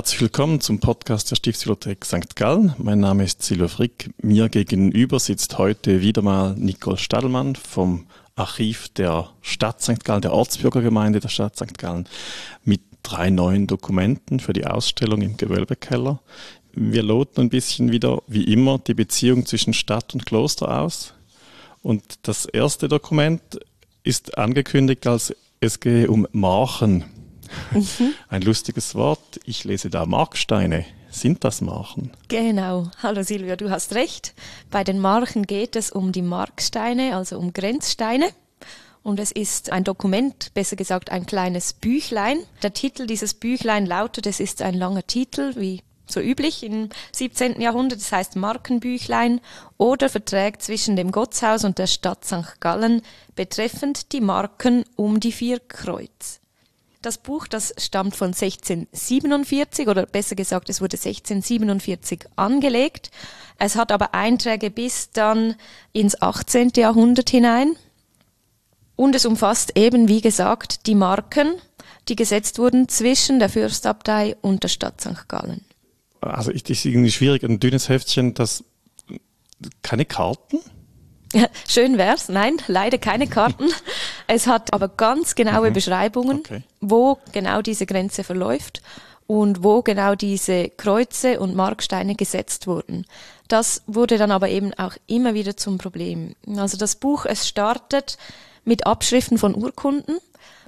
Herzlich willkommen zum Podcast der Stiftsbibliothek St. Gallen. Mein Name ist Silvia Frick. Mir gegenüber sitzt heute wieder mal Nicole Stadelmann vom Archiv der Stadt St. Gallen, der Ortsbürgergemeinde der Stadt St. Gallen, mit drei neuen Dokumenten für die Ausstellung im Gewölbekeller. Wir loten ein bisschen wieder, wie immer, die Beziehung zwischen Stadt und Kloster aus. Und das erste Dokument ist angekündigt als es gehe um Marchen. Mhm. Ein lustiges Wort. Ich lese da Marksteine. Sind das Marchen? Genau. Hallo Silvia, du hast recht. Bei den Marchen geht es um die Marksteine, also um Grenzsteine. Und es ist ein Dokument, besser gesagt ein kleines Büchlein. Der Titel dieses Büchlein lautet, es ist ein langer Titel, wie so üblich im 17. Jahrhundert, das heißt Markenbüchlein oder Verträge zwischen dem Gottshaus und der Stadt St. Gallen betreffend die Marken um die vier Kreuz. Das Buch, das stammt von 1647 oder besser gesagt, es wurde 1647 angelegt. Es hat aber Einträge bis dann ins 18. Jahrhundert hinein. Und es umfasst eben, wie gesagt, die Marken, die gesetzt wurden zwischen der Fürstabtei und der Stadt St. Gallen. Also ist es irgendwie schwierig, ein dünnes Heftchen, das keine Karten? Schön wär's. Nein, leider keine Karten. Es hat aber ganz genaue mhm. Beschreibungen, okay. wo genau diese Grenze verläuft und wo genau diese Kreuze und Marksteine gesetzt wurden. Das wurde dann aber eben auch immer wieder zum Problem. Also das Buch, es startet mit Abschriften von Urkunden.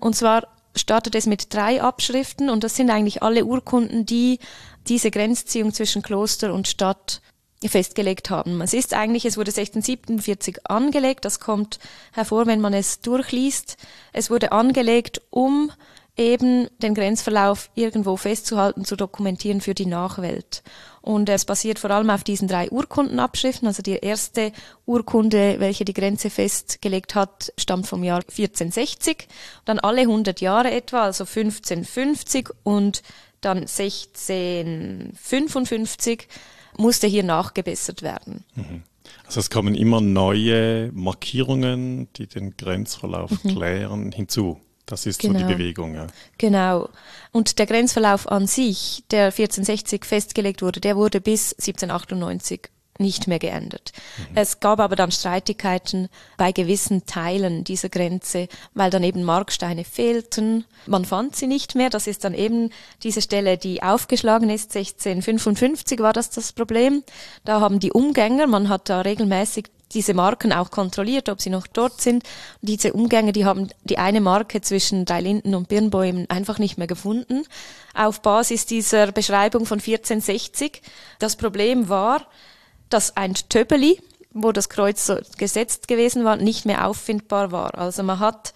Und zwar startet es mit drei Abschriften und das sind eigentlich alle Urkunden, die diese Grenzziehung zwischen Kloster und Stadt festgelegt haben. Es ist eigentlich, es wurde 1647 angelegt, das kommt hervor, wenn man es durchliest. Es wurde angelegt, um eben den Grenzverlauf irgendwo festzuhalten, zu dokumentieren für die Nachwelt. Und es basiert vor allem auf diesen drei Urkundenabschriften. Also die erste Urkunde, welche die Grenze festgelegt hat, stammt vom Jahr 1460. Dann alle 100 Jahre etwa, also 1550 und dann 1655 musste hier nachgebessert werden. Mhm. Also es kommen immer neue Markierungen, die den Grenzverlauf mhm. klären, hinzu. Das ist genau. so die genau. Bewegung. Ja. Genau. Und der Grenzverlauf an sich, der 1460 festgelegt wurde, der wurde bis 1798 nicht mehr geändert. Mhm. Es gab aber dann Streitigkeiten bei gewissen Teilen dieser Grenze, weil dann eben Marksteine fehlten. Man fand sie nicht mehr. Das ist dann eben diese Stelle, die aufgeschlagen ist. 1655 war das das Problem. Da haben die Umgänger, man hat da regelmäßig diese Marken auch kontrolliert, ob sie noch dort sind. Und diese Umgänge, die haben die eine Marke zwischen drei Linden und Birnbäumen einfach nicht mehr gefunden. Auf Basis dieser Beschreibung von 1460. Das Problem war, dass ein Töbeli, wo das Kreuz so gesetzt gewesen war, nicht mehr auffindbar war. Also man hat,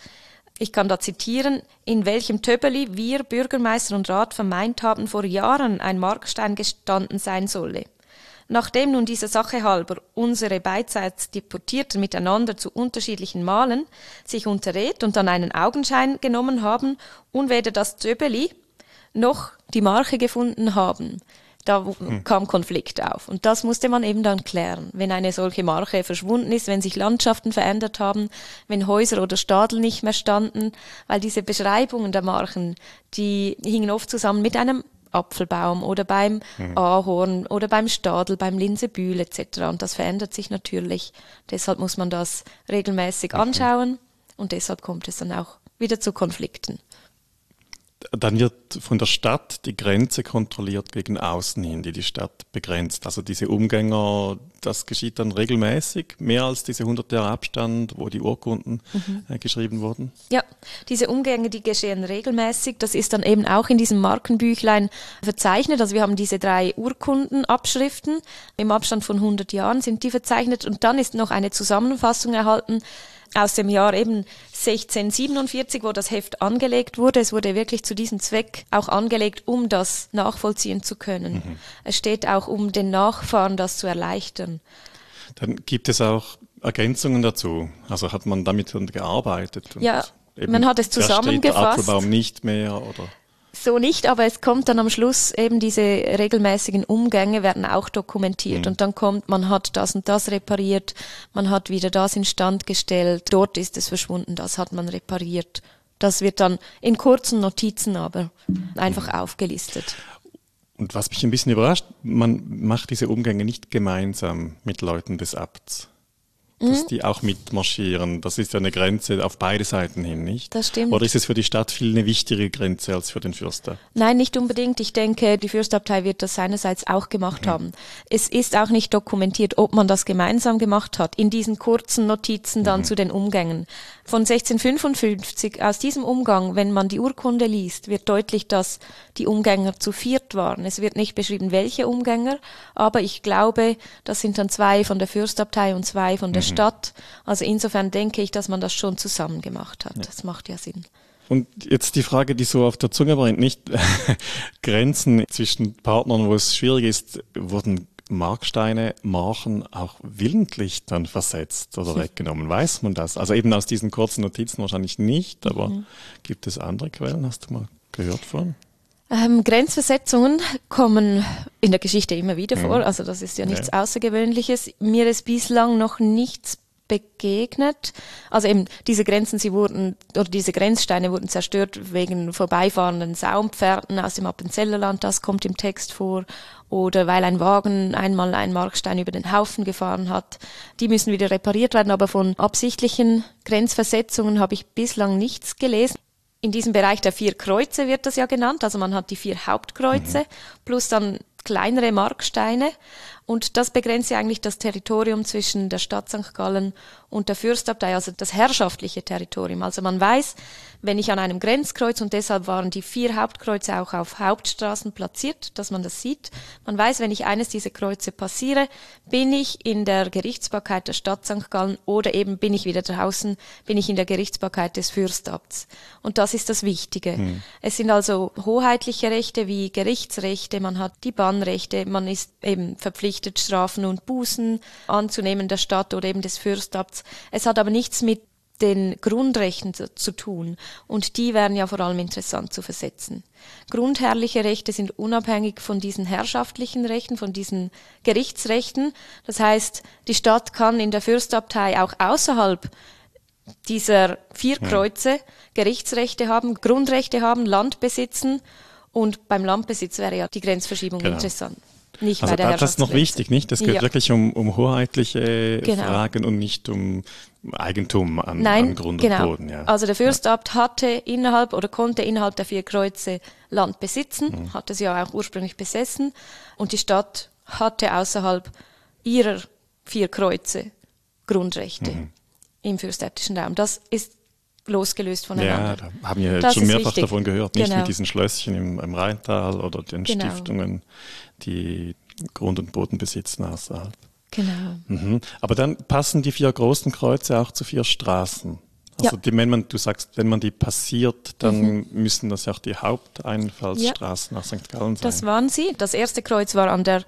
ich kann da zitieren, in welchem Töbeli wir Bürgermeister und Rat vermeint haben, vor Jahren ein Markstein gestanden sein solle. Nachdem nun dieser Sache halber unsere beidseits Deportierten miteinander zu unterschiedlichen Malen sich unterredet und dann einen Augenschein genommen haben und weder das Töbeli noch die Marke gefunden haben, da hm. kam Konflikt auf. Und das musste man eben dann klären. Wenn eine solche Marke verschwunden ist, wenn sich Landschaften verändert haben, wenn Häuser oder Stadel nicht mehr standen, weil diese Beschreibungen der Marken, die hingen oft zusammen mit einem Apfelbaum oder beim mhm. Ahorn oder beim Stadel, beim Linsebühl etc. Und das verändert sich natürlich. Deshalb muss man das regelmäßig anschauen und deshalb kommt es dann auch wieder zu Konflikten dann wird von der Stadt die Grenze kontrolliert gegen außen hin, die die Stadt begrenzt. Also diese Umgänger, das geschieht dann regelmäßig, mehr als diese 100 Jahre Abstand, wo die Urkunden mhm. äh, geschrieben wurden. Ja, diese Umgänge, die geschehen regelmäßig. Das ist dann eben auch in diesem Markenbüchlein verzeichnet. Also wir haben diese drei Urkundenabschriften. Im Abstand von 100 Jahren sind die verzeichnet. Und dann ist noch eine Zusammenfassung erhalten, aus dem Jahr eben 1647, wo das Heft angelegt wurde. Es wurde wirklich zu diesem Zweck auch angelegt, um das nachvollziehen zu können. Mhm. Es steht auch, um den Nachfahren das zu erleichtern. Dann gibt es auch Ergänzungen dazu. Also hat man damit gearbeitet? ja, man hat es zusammengefasst. Der Apfelbaum nicht mehr oder? so nicht, aber es kommt dann am Schluss eben diese regelmäßigen Umgänge werden auch dokumentiert mhm. und dann kommt, man hat das und das repariert, man hat wieder das instand gestellt, dort ist es verschwunden, das hat man repariert. Das wird dann in kurzen Notizen aber einfach aufgelistet. Und was mich ein bisschen überrascht, man macht diese Umgänge nicht gemeinsam mit Leuten des Abts dass mhm. die auch mitmarschieren. Das ist ja eine Grenze auf beide Seiten hin, nicht? Das stimmt. Oder ist es für die Stadt viel eine wichtigere Grenze als für den Fürster? Nein, nicht unbedingt. Ich denke, die Fürstabtei wird das seinerseits auch gemacht mhm. haben. Es ist auch nicht dokumentiert, ob man das gemeinsam gemacht hat, in diesen kurzen Notizen dann mhm. zu den Umgängen. Von 1655, aus diesem Umgang, wenn man die Urkunde liest, wird deutlich, dass die Umgänger zu viert waren. Es wird nicht beschrieben, welche Umgänger, aber ich glaube, das sind dann zwei von der Fürstabtei und zwei von der. Stadt. Also insofern denke ich, dass man das schon zusammen gemacht hat. Ja. Das macht ja Sinn. Und jetzt die Frage, die so auf der Zunge brennt, nicht Grenzen zwischen Partnern, wo es schwierig ist, wurden Marksteine, Marchen auch willentlich dann versetzt oder weggenommen? Weiß man das? Also eben aus diesen kurzen Notizen wahrscheinlich nicht, aber mhm. gibt es andere Quellen? Hast du mal gehört von? Ähm, Grenzversetzungen kommen in der Geschichte immer wieder vor, mhm. also das ist ja nichts ja. Außergewöhnliches. Mir ist bislang noch nichts begegnet. Also eben diese Grenzen, sie wurden, oder diese Grenzsteine wurden zerstört wegen vorbeifahrenden Saumpferden aus dem Appenzellerland, das kommt im Text vor, oder weil ein Wagen einmal einen Markstein über den Haufen gefahren hat. Die müssen wieder repariert werden, aber von absichtlichen Grenzversetzungen habe ich bislang nichts gelesen. In diesem Bereich der vier Kreuze wird das ja genannt. Also man hat die vier Hauptkreuze mhm. plus dann kleinere Marksteine. Und das begrenzt ja eigentlich das Territorium zwischen der Stadt St. Gallen und der Fürstabtei, also das herrschaftliche Territorium. Also man weiß, wenn ich an einem Grenzkreuz, und deshalb waren die vier Hauptkreuze auch auf Hauptstraßen platziert, dass man das sieht, man weiß, wenn ich eines dieser Kreuze passiere, bin ich in der Gerichtsbarkeit der Stadt St. Gallen oder eben bin ich wieder draußen, bin ich in der Gerichtsbarkeit des Fürstabts. Und das ist das Wichtige. Mhm. Es sind also hoheitliche Rechte wie Gerichtsrechte, man hat die Bannrechte, man ist eben verpflichtet, Strafen und Bußen anzunehmen der Stadt oder eben des Fürstabts. Es hat aber nichts mit den Grundrechten zu tun. Und die wären ja vor allem interessant zu versetzen. Grundherrliche Rechte sind unabhängig von diesen herrschaftlichen Rechten, von diesen Gerichtsrechten. Das heißt, die Stadt kann in der Fürstabtei auch außerhalb dieser vier Kreuze Gerichtsrechte haben, Grundrechte haben, Land besitzen. Und beim Landbesitz wäre ja die Grenzverschiebung genau. interessant. Nicht also das ist noch wichtig, nicht? Es geht ja. wirklich um, um hoheitliche genau. Fragen und nicht um Eigentum an, Nein, an Grund genau. und Boden. Ja. Also der Fürstabt hatte innerhalb oder konnte innerhalb der vier Kreuze Land besitzen, mhm. hatte sie ja auch ursprünglich besessen und die Stadt hatte außerhalb ihrer vier Kreuze Grundrechte mhm. im fürstäbtischen Raum. Das ist losgelöst voneinander. Ja, da haben wir das schon mehrfach davon gehört, nicht genau. mit diesen Schlösschen im, im Rheintal oder den genau. Stiftungen, die Grund und Boden besitzen außerhalb. Genau. Mhm. Aber dann passen die vier großen Kreuze auch zu vier Straßen. Also ja. die, wenn man, du sagst, wenn man die passiert, dann mhm. müssen das ja auch die Haupteinfallsstraßen ja. nach St. Gallen sein. Das waren sie. Das erste Kreuz war an der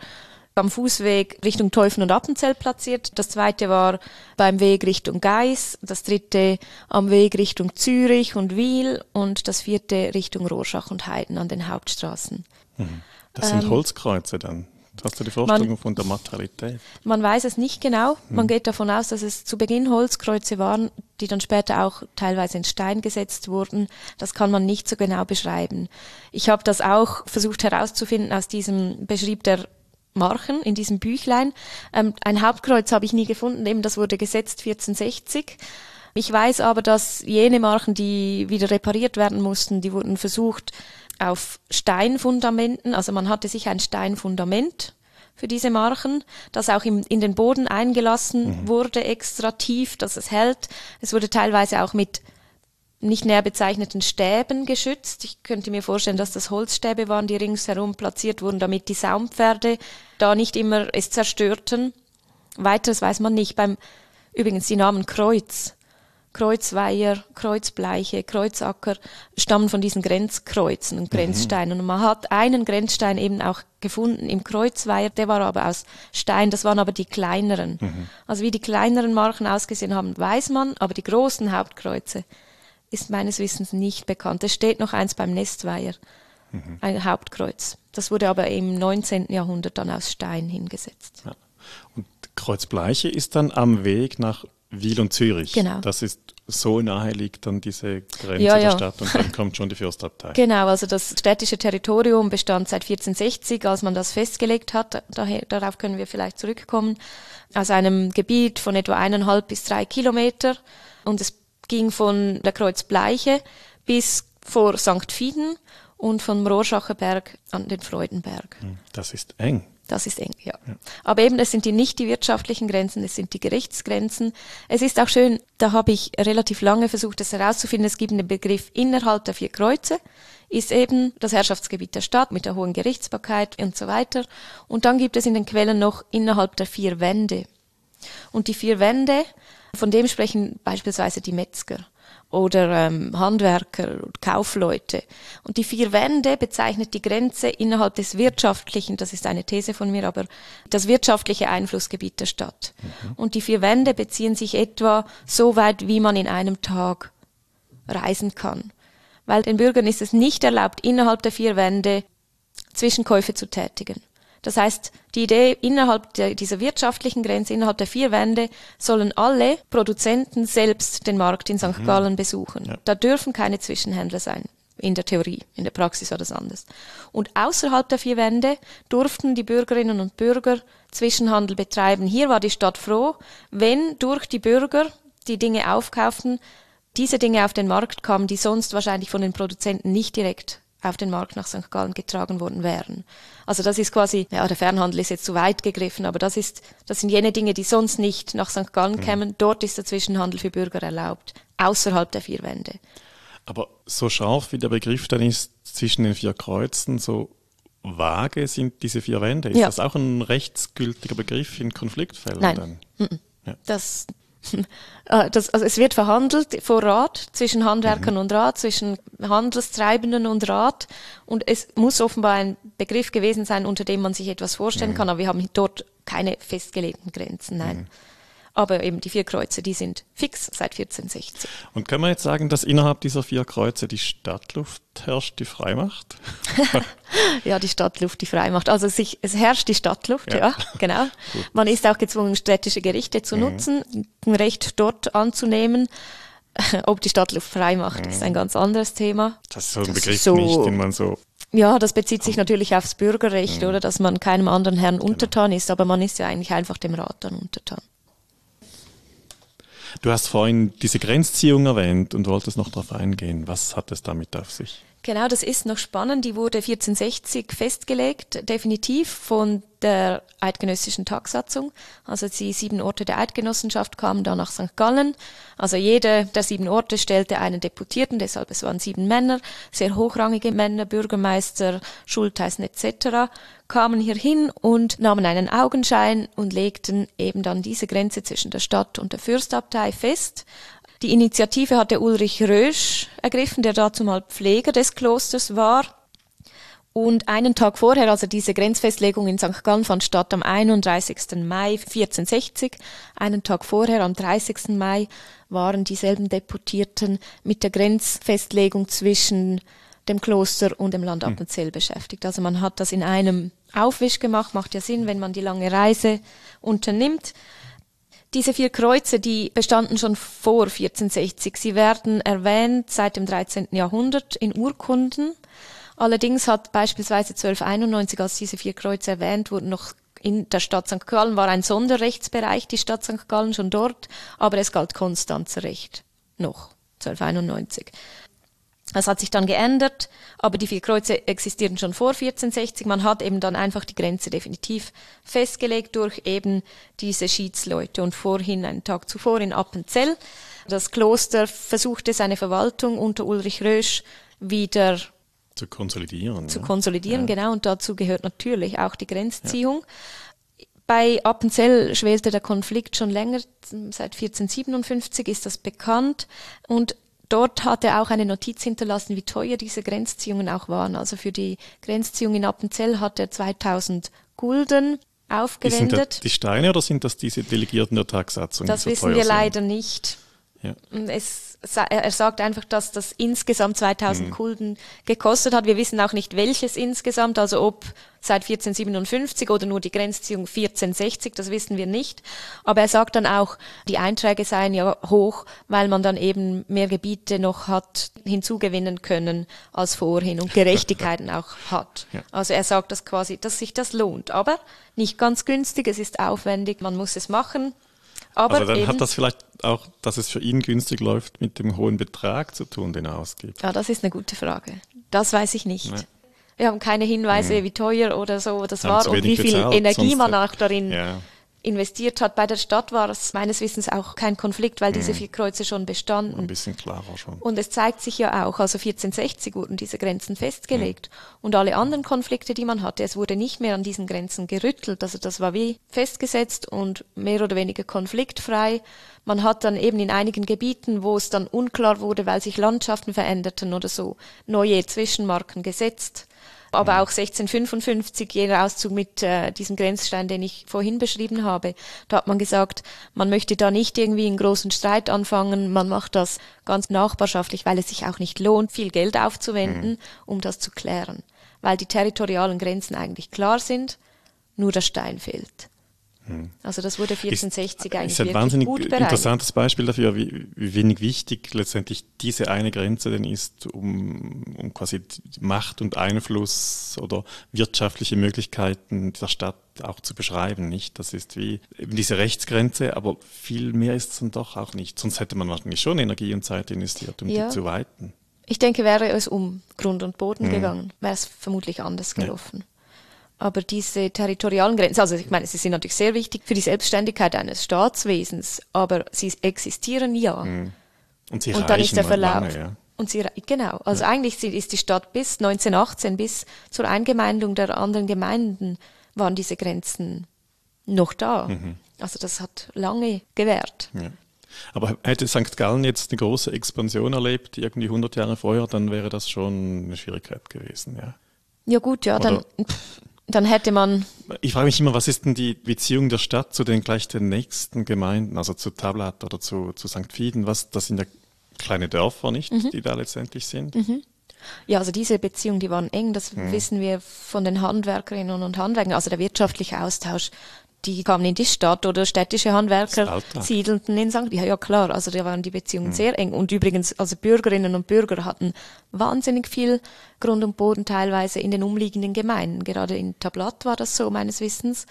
am Fußweg Richtung Teufen und Appenzell platziert. Das zweite war beim Weg Richtung Geis. Das dritte am Weg Richtung Zürich und Wiel. Und das vierte Richtung Rorschach und Heiden an den Hauptstraßen. Mhm. Das sind ähm, Holzkreuze dann. Hast du die Vorstellung man, von der Materialität? Man weiß es nicht genau. Man hm. geht davon aus, dass es zu Beginn Holzkreuze waren, die dann später auch teilweise in Stein gesetzt wurden. Das kann man nicht so genau beschreiben. Ich habe das auch versucht herauszufinden aus diesem Beschrieb der Marchen in diesem Büchlein. Ähm, ein Hauptkreuz habe ich nie gefunden, eben das wurde gesetzt 1460. Ich weiß aber, dass jene Marchen, die wieder repariert werden mussten, die wurden versucht auf Steinfundamenten, also man hatte sich ein Steinfundament für diese Marken, das auch im, in den Boden eingelassen mhm. wurde, extra tief, dass es hält. Es wurde teilweise auch mit nicht näher bezeichneten Stäben geschützt. Ich könnte mir vorstellen, dass das Holzstäbe waren, die ringsherum platziert wurden, damit die Saumpferde da nicht immer es zerstörten. Weiteres weiß man nicht. Beim übrigens die Namen Kreuz Kreuzweiher, Kreuzbleiche, Kreuzacker stammen von diesen Grenzkreuzen und mhm. Grenzsteinen. Und man hat einen Grenzstein eben auch gefunden im Kreuzweiher, der war aber aus Stein, das waren aber die kleineren. Mhm. Also wie die kleineren Marken ausgesehen haben, weiß man, aber die großen Hauptkreuze ist meines Wissens nicht bekannt. Es steht noch eins beim Nestweiher, mhm. ein Hauptkreuz. Das wurde aber im 19. Jahrhundert dann aus Stein hingesetzt. Ja. Und Kreuzbleiche ist dann am Weg nach Wiel und Zürich. Genau. Das ist so nahe liegt dann diese Grenze Ja, der ja. Stadt und dann kommt schon die Fürstabtei. Genau, also das städtische Territorium bestand seit 1460, als man das festgelegt hat. Daher, darauf können wir vielleicht zurückkommen. Aus einem Gebiet von etwa eineinhalb bis drei Kilometer. Und es ging von der Kreuzbleiche bis vor St. Fieden und vom Rohrschacher Berg an den Freudenberg. Hm, Das ist eng. Das ist eng, ja. Aber eben, es sind die nicht die wirtschaftlichen Grenzen, es sind die Gerichtsgrenzen. Es ist auch schön, da habe ich relativ lange versucht, das herauszufinden. Es gibt einen Begriff innerhalb der vier Kreuze, ist eben das Herrschaftsgebiet der Stadt mit der hohen Gerichtsbarkeit und so weiter. Und dann gibt es in den Quellen noch innerhalb der vier Wände. Und die vier Wände, von dem sprechen beispielsweise die Metzger oder ähm, Handwerker und Kaufleute. Und die vier Wände bezeichnet die Grenze innerhalb des wirtschaftlichen, das ist eine These von mir, aber das wirtschaftliche Einflussgebiet der Stadt. Und die vier Wände beziehen sich etwa so weit, wie man in einem Tag reisen kann. Weil den Bürgern ist es nicht erlaubt, innerhalb der vier Wände Zwischenkäufe zu tätigen. Das heißt, die Idee innerhalb der, dieser wirtschaftlichen Grenze, innerhalb der vier Wände, sollen alle Produzenten selbst den Markt in St. Gallen besuchen. Ja. Da dürfen keine Zwischenhändler sein. In der Theorie. In der Praxis war das anders. Und außerhalb der vier Wände durften die Bürgerinnen und Bürger Zwischenhandel betreiben. Hier war die Stadt froh, wenn durch die Bürger, die Dinge aufkauften, diese Dinge auf den Markt kamen, die sonst wahrscheinlich von den Produzenten nicht direkt auf den Markt nach St. Gallen getragen worden wären. Also das ist quasi, ja, der Fernhandel ist jetzt zu weit gegriffen, aber das ist, das sind jene Dinge, die sonst nicht nach St. Gallen kämen. Dort ist der Zwischenhandel für Bürger erlaubt, außerhalb der vier Wände. Aber so scharf wie der Begriff dann ist zwischen den vier Kreuzen, so vage sind diese vier Wände. Ist Ja. das auch ein rechtsgültiger Begriff in Konfliktfällen Nein. dann? Das, äh, das, also es wird verhandelt vor Rat zwischen Handwerkern und Rat, zwischen Handelstreibenden und Rat. Und es muss offenbar ein Begriff gewesen sein, unter dem man sich etwas vorstellen kann. Aber wir haben dort keine festgelegten Grenzen, nein. Aber eben die vier Kreuze, die sind fix seit 1460. Und kann man jetzt sagen, dass innerhalb dieser vier Kreuze die Stadtluft herrscht, die frei macht? Ja, die Stadtluft, die frei macht. Also sich, es herrscht die Stadtluft, Ja. ja, genau. Man ist auch gezwungen, städtische Gerichte zu nutzen, ein Recht dort anzunehmen. Ob die Stadtluft frei macht, ist ein ganz anderes Thema. Das ist so ein Das Begriff so- nicht, den man so. Ja, das bezieht sich natürlich aufs Bürgerrecht, oder, dass man keinem anderen Herrn untertan ist, aber man ist ja eigentlich einfach dem Rat dann untertan. Du hast vorhin diese Grenzziehung erwähnt und wolltest noch darauf eingehen. Was hat es damit auf sich? Genau, das ist noch spannend. Die wurde 1460 festgelegt, definitiv von der eidgenössischen Tagsatzung. Also die sieben Orte der Eidgenossenschaft kamen da nach St. Gallen. Also jede der sieben Orte stellte einen Deputierten, deshalb es waren sieben Männer, sehr hochrangige Männer, Bürgermeister, Schultheißen etc., kamen hier hin und nahmen einen Augenschein und legten eben dann diese Grenze zwischen der Stadt und der Fürstabtei fest. Die Initiative hatte Ulrich Rösch ergriffen, der dazu mal Pfleger des Klosters war. Und einen Tag vorher, also diese Grenzfestlegung in St. Gallen fand statt am 31. Mai 1460. Einen Tag vorher, am 30. Mai, waren dieselben Deputierten mit der Grenzfestlegung zwischen dem Kloster und dem Land Appenzell beschäftigt. Also man hat das in einem Aufwisch gemacht, macht ja Sinn, wenn man die lange Reise unternimmt. Diese vier Kreuze, die bestanden schon vor 1460. Sie werden erwähnt seit dem 13. Jahrhundert in Urkunden. Allerdings hat beispielsweise 1291, als diese vier Kreuze erwähnt wurden, noch in der Stadt St. Gallen war ein Sonderrechtsbereich, die Stadt St. Gallen schon dort, aber es galt Konstanzer Recht noch, 1291. Das hat sich dann geändert, aber die vier Kreuze existierten schon vor 1460. Man hat eben dann einfach die Grenze definitiv festgelegt durch eben diese Schiedsleute. Und vorhin, einen Tag zuvor in Appenzell, das Kloster versuchte seine Verwaltung unter Ulrich Rösch wieder Zu konsolidieren. zu ja. konsolidieren, genau, und dazu gehört natürlich auch die Grenzziehung. Bei Appenzell schwelte der Konflikt schon länger, seit 1457 ist das bekannt und dort hat er auch eine Notiz hinterlassen, wie teuer diese Grenzziehungen auch waren. Also für die Grenzziehung in Appenzell hat er 2000 Gulden Ist sind das aufgewendet. die Steine oder sind das diese Delegierten der Tagsatzung? Das so wissen wir sind? leider nicht. Ja. Es, er sagt einfach, dass das insgesamt 2000 mhm. Gulden gekostet hat. Wir wissen auch nicht, welches insgesamt, also ob seit 1457 oder nur die Grenzziehung 1460, das wissen wir nicht. Aber er sagt dann auch, die Einträge seien ja hoch, weil man dann eben mehr Gebiete noch hat hinzugewinnen können als vorhin und Gerechtigkeiten auch hat. Ja. Also er sagt das quasi, dass sich das lohnt. Aber nicht ganz günstig, es ist aufwendig, man muss es machen. Aber also dann hat das vielleicht auch, dass es für ihn günstig läuft, mit dem hohen Betrag zu tun, den er ausgibt. Ja, das ist eine gute Frage. Das weiß ich nicht. Nee. Wir haben keine Hinweise, mhm. wie teuer oder so das haben war und wie viel bezahlt, Energie man auch darin ja investiert hat. Bei der Stadt war es meines Wissens auch kein Konflikt, weil diese mhm. vier Kreuze schon bestanden. Ein bisschen klarer schon. Und es zeigt sich ja auch, also 1460 wurden diese Grenzen festgelegt. Mhm. Und alle anderen Konflikte, die man hatte, es wurde nicht mehr an diesen Grenzen gerüttelt. Also das war wie festgesetzt und mehr oder weniger konfliktfrei. Man hat dann eben in einigen Gebieten, wo es dann unklar wurde, weil sich Landschaften veränderten oder so, neue Zwischenmarken gesetzt aber auch 1655, jener Auszug mit äh, diesem Grenzstein, den ich vorhin beschrieben habe, da hat man gesagt, man möchte da nicht irgendwie einen großen Streit anfangen, man macht das ganz nachbarschaftlich, weil es sich auch nicht lohnt, viel Geld aufzuwenden, mhm. um das zu klären, weil die territorialen Grenzen eigentlich klar sind, nur der Stein fehlt. Also das wurde 1460 ist, eigentlich ist ein wahnsinnig gut interessantes Beispiel dafür, wie, wie, wenig wichtig letztendlich diese eine Grenze denn ist, um, um quasi Macht und Einfluss oder wirtschaftliche Möglichkeiten der Stadt auch zu beschreiben, nicht? Das ist wie eben diese Rechtsgrenze, aber viel mehr ist es dann doch auch nicht. Sonst hätte man wahrscheinlich schon Energie und Zeit investiert, um ja. die zu weiten. Ich denke, wäre es um Grund und Boden mhm. gegangen, wäre es vermutlich anders gelaufen. Ja. Aber diese territorialen Grenzen, also ich meine, sie sind natürlich sehr wichtig für die Selbstständigkeit eines Staatswesens, aber sie existieren ja. Mhm. Und sie und dann ist der Verlauf. Lange, ja. Und sie, genau, also ja. eigentlich ist die Stadt bis 1918, bis zur Eingemeindung der anderen Gemeinden, waren diese Grenzen noch da. Mhm. Also das hat lange gewährt. Ja. Aber hätte St. Gallen jetzt eine große Expansion erlebt, irgendwie 100 Jahre vorher, dann wäre das schon eine Schwierigkeit gewesen, ja. Ja gut, ja, dann dann hätte man. Ich frage mich immer, was ist denn die Beziehung der Stadt zu den gleich den nächsten Gemeinden, also zu Tablat oder zu, zu St. Fieden? Was, das sind ja kleine Dörfer, nicht, mhm. die da letztendlich sind? Mhm. Ja, also diese Beziehungen, die waren eng, das mhm. wissen wir von den Handwerkerinnen und Handwerkern. Also der wirtschaftliche Austausch, die kamen in die Stadt oder städtische Handwerker siedelten in St. Ja, ja klar, also da waren die Beziehungen mhm. sehr eng. Und übrigens, also Bürgerinnen und Bürger hatten wahnsinnig viel Grund und Boden teilweise in den umliegenden Gemeinden. Gerade in Tablat war das so meines Wissens.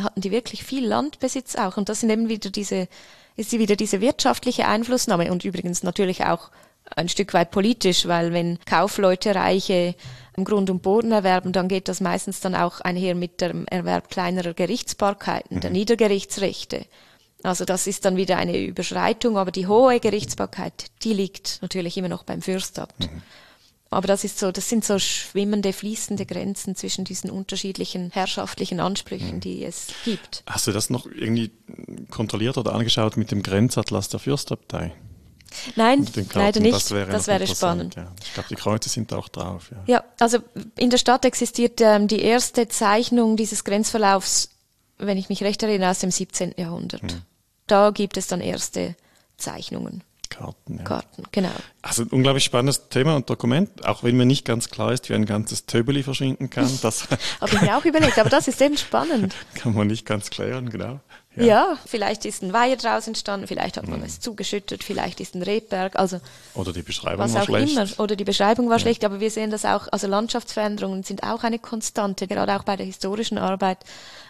Hatten die wirklich viel Landbesitz auch. Und das sind eben wieder diese, ist wieder diese wirtschaftliche Einflussnahme und übrigens natürlich auch ein Stück weit politisch, weil wenn Kaufleute reiche Grund und Boden erwerben, dann geht das meistens dann auch einher mit dem Erwerb kleinerer Gerichtsbarkeiten, mhm. der Niedergerichtsrechte. Also das ist dann wieder eine Überschreitung, aber die hohe Gerichtsbarkeit, die liegt natürlich immer noch beim Fürstabt. Mhm. Aber das ist so, das sind so schwimmende, fließende Grenzen zwischen diesen unterschiedlichen herrschaftlichen Ansprüchen, mhm. die es gibt. Hast du das noch irgendwie kontrolliert oder angeschaut mit dem Grenzatlas der Fürstabtei? Nein, leider nicht. Das wäre, das wäre spannend. Ja. Ich glaube, die Kreuze sind auch drauf. Ja, ja also in der Stadt existiert ähm, die erste Zeichnung dieses Grenzverlaufs, wenn ich mich recht erinnere, aus dem 17. Jahrhundert. Hm. Da gibt es dann erste Zeichnungen. Karten. Ja. Karten, genau. Also ein unglaublich spannendes Thema und Dokument, auch wenn mir nicht ganz klar ist, wie ein ganzes Töbeli verschwinden kann. Das Habe ich mir auch überlegt, aber das ist eben spannend. kann man nicht ganz klären, genau. Ja. ja. vielleicht ist ein Weiher draus entstanden, vielleicht hat man mhm. es zugeschüttet, vielleicht ist ein Rebberg, also oder die Beschreibung was war auch schlecht. immer oder die Beschreibung war ja. schlecht, aber wir sehen das auch, also Landschaftsveränderungen sind auch eine Konstante, gerade auch bei der historischen Arbeit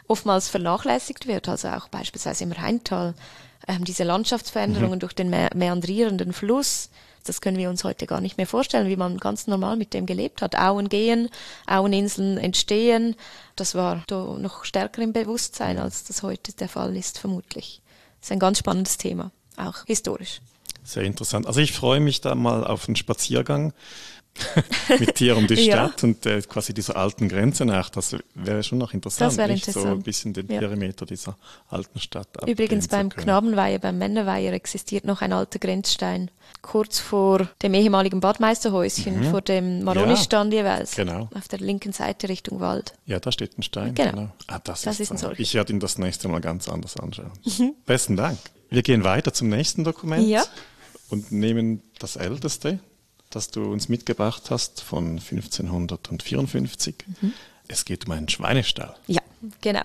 oftmals vernachlässigt wird, also auch beispielsweise im Rheintal ähm, diese Landschaftsveränderungen mhm. durch den meandrierenden Fluss, das können wir uns heute gar nicht mehr vorstellen, wie man ganz normal mit dem gelebt hat. Auen gehen, Aueninseln entstehen. Das war noch stärker im Bewusstsein, als das heute der Fall ist, vermutlich. Das ist ein ganz spannendes Thema, auch historisch. Sehr interessant. Also ich freue mich da mal auf einen Spaziergang mit dir um die Stadt ja. und äh, quasi dieser alten Grenze nach. Das wäre schon noch interessant. Das wäre interessant. So ein bisschen den ja. Perimeter dieser alten Stadt. Übrigens beim Knabenweiher, beim Männerweiher existiert noch ein alter Grenzstein. Kurz vor dem ehemaligen Badmeisterhäuschen, mhm. vor dem Maroni-Stand ja, jeweils. Genau. Auf der linken Seite Richtung Wald. Ja, da steht ein Stein. Genau. genau. Ah, das, das ist, ein solcher. Ich werde ihn das nächste Mal ganz anders anschauen. Mhm. Besten Dank. Wir gehen weiter zum nächsten Dokument. Ja. und nehmen das älteste, das du uns mitgebracht hast, von 1554. Mhm. Es geht um einen Schweinestall. Ja, genau.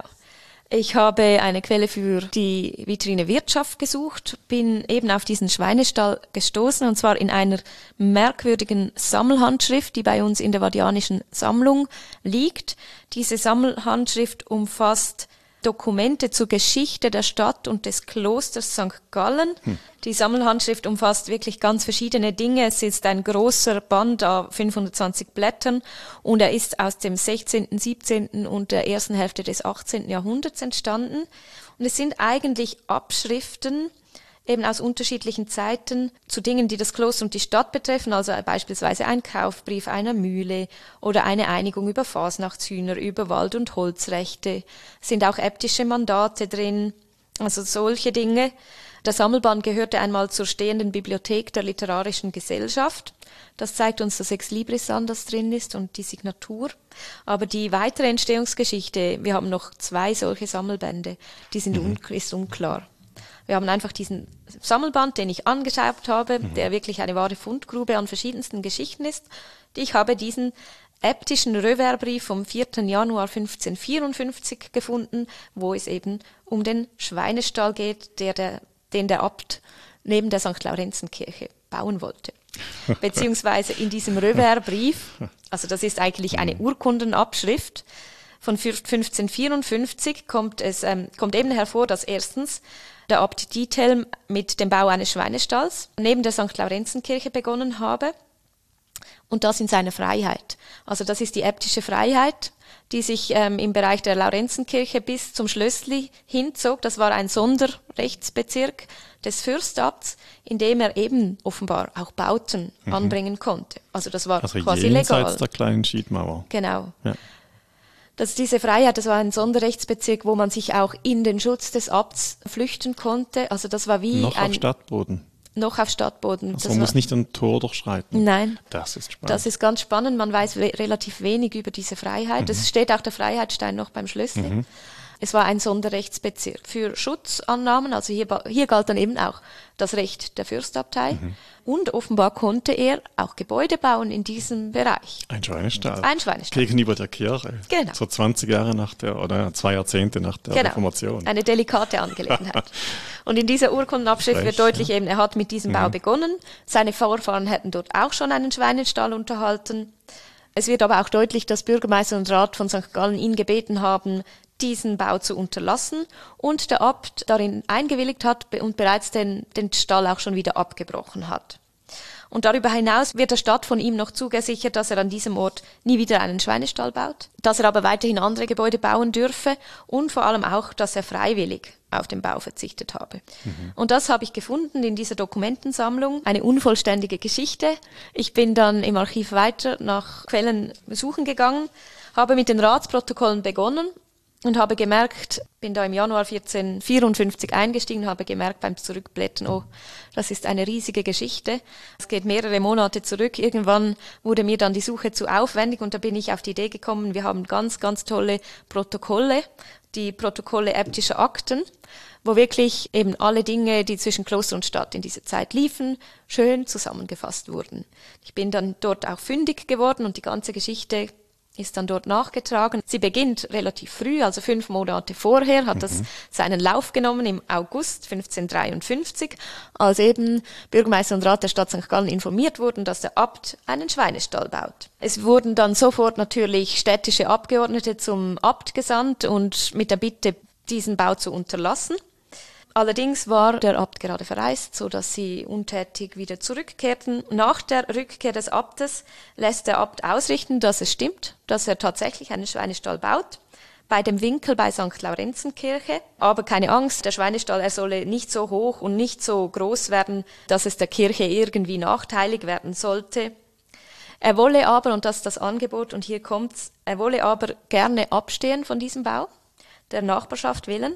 Ich habe eine Quelle für die Vitrine Wirtschaft gesucht, bin eben auf diesen Schweinestall gestoßen und zwar in einer merkwürdigen Sammelhandschrift, die bei uns in der Vadianischen Sammlung liegt. Diese Sammelhandschrift umfasst Dokumente zur Geschichte der Stadt und des Klosters St. Gallen. Hm. Die Sammelhandschrift umfasst wirklich ganz verschiedene Dinge. Es ist ein großer Band auf 520 Blättern und er ist aus dem 16., 17. und der ersten Hälfte des 18. Jahrhunderts entstanden. Und es sind eigentlich Abschriften eben aus unterschiedlichen Zeiten zu Dingen, die das Kloster und die Stadt betreffen, also beispielsweise ein Kaufbrief einer Mühle oder eine Einigung über Fasnachtshühner, über Wald- und Holzrechte, sind auch äbtische Mandate drin, also solche Dinge. Der Sammelband gehörte einmal zur stehenden Bibliothek der Literarischen Gesellschaft. Das zeigt uns das Ex Libris an, das drin ist und die Signatur. Aber die weitere Entstehungsgeschichte, wir haben noch zwei solche Sammelbände, die sind mhm. un ist unklar. Wir haben einfach diesen Sammelband, den ich angeschaut habe, mhm. der wirklich eine wahre Fundgrube an verschiedensten Geschichten ist. Ich habe diesen äptischen Röverbrief vom 4. Januar 1554 gefunden, wo es eben um den Schweinestall geht, der der, den der Abt neben der St. Laurenzenkirche bauen wollte. Beziehungsweise in diesem Röverbrief, also das ist eigentlich eine mhm. Urkundenabschrift, von 1554 kommt es ähm, kommt eben hervor, dass erstens der Abt Diethelm mit dem Bau eines Schweinestalls neben der St. Laurenzenkirche begonnen habe. Und das in seiner Freiheit. Also das ist die äbtische Freiheit, die sich ähm, im Bereich der Laurenzenkirche bis zum Schlössli hinzog. Das war ein Sonderrechtsbezirk des Fürstabts, in dem er eben offenbar auch Bauten mhm. anbringen konnte. Also das war also quasi legal. der kleinen Schiedmauer. Genau. Ja dass diese Freiheit, das war ein Sonderrechtsbezirk, wo man sich auch in den Schutz des Abts flüchten konnte. Also das war wie noch ein auf Stadtboden. Noch auf Stadtboden. Also man muss nicht ein Tor durchschreiten. Nein. Das ist spannend. Das ist ganz spannend. Man weiß relativ wenig über diese Freiheit. Es mhm. steht auch der Freiheitsstein noch beim Schlüssel. Mhm. Es war ein Sonderrechtsbezirk für Schutzannahmen. Also hier, hier galt dann eben auch das Recht der Fürstabtei. Mhm. Und offenbar konnte er auch Gebäude bauen in diesem Bereich. Ein Schweinestall. Ein Schweinestall. Gegenüber der Kirche. Genau. So 20 Jahre nach der, oder zwei Jahrzehnte nach der genau. Reformation. Eine delikate Angelegenheit. Und in dieser Urkundenabschrift wird deutlich ja. eben, er hat mit diesem mhm. Bau begonnen. Seine Vorfahren hätten dort auch schon einen Schweinestall unterhalten. Es wird aber auch deutlich, dass Bürgermeister und Rat von St. Gallen ihn gebeten haben, diesen Bau zu unterlassen und der Abt darin eingewilligt hat und bereits den, den Stall auch schon wieder abgebrochen hat. Und darüber hinaus wird der Stadt von ihm noch zugesichert, dass er an diesem Ort nie wieder einen Schweinestall baut, dass er aber weiterhin andere Gebäude bauen dürfe und vor allem auch, dass er freiwillig auf den Bau verzichtet habe. Mhm. Und das habe ich gefunden in dieser Dokumentensammlung, eine unvollständige Geschichte. Ich bin dann im Archiv weiter nach Quellen suchen gegangen, habe mit den Ratsprotokollen begonnen und habe gemerkt, bin da im Januar 1454 eingestiegen, habe gemerkt beim Zurückblättern, oh, das ist eine riesige Geschichte. Es geht mehrere Monate zurück. Irgendwann wurde mir dann die Suche zu aufwendig und da bin ich auf die Idee gekommen, wir haben ganz, ganz tolle Protokolle, die Protokolle äbtischer Akten, wo wirklich eben alle Dinge, die zwischen Kloster und Stadt in dieser Zeit liefen, schön zusammengefasst wurden. Ich bin dann dort auch fündig geworden und die ganze Geschichte ist dann dort nachgetragen. Sie beginnt relativ früh, also fünf Monate vorher, hat mhm. das seinen Lauf genommen im August 1553, als eben Bürgermeister und Rat der Stadt St. Gallen informiert wurden, dass der Abt einen Schweinestall baut. Es wurden dann sofort natürlich städtische Abgeordnete zum Abt gesandt und mit der Bitte, diesen Bau zu unterlassen. Allerdings war der Abt gerade verreist, so dass sie untätig wieder zurückkehrten. Nach der Rückkehr des Abtes lässt der Abt ausrichten, dass es stimmt, dass er tatsächlich einen Schweinestall baut bei dem Winkel bei St. Laurenzenkirche. Aber keine Angst, der Schweinestall, er solle nicht so hoch und nicht so groß werden, dass es der Kirche irgendwie nachteilig werden sollte. Er wolle aber, und das ist das Angebot, und hier kommt's, er wolle aber gerne abstehen von diesem Bau, der Nachbarschaft willen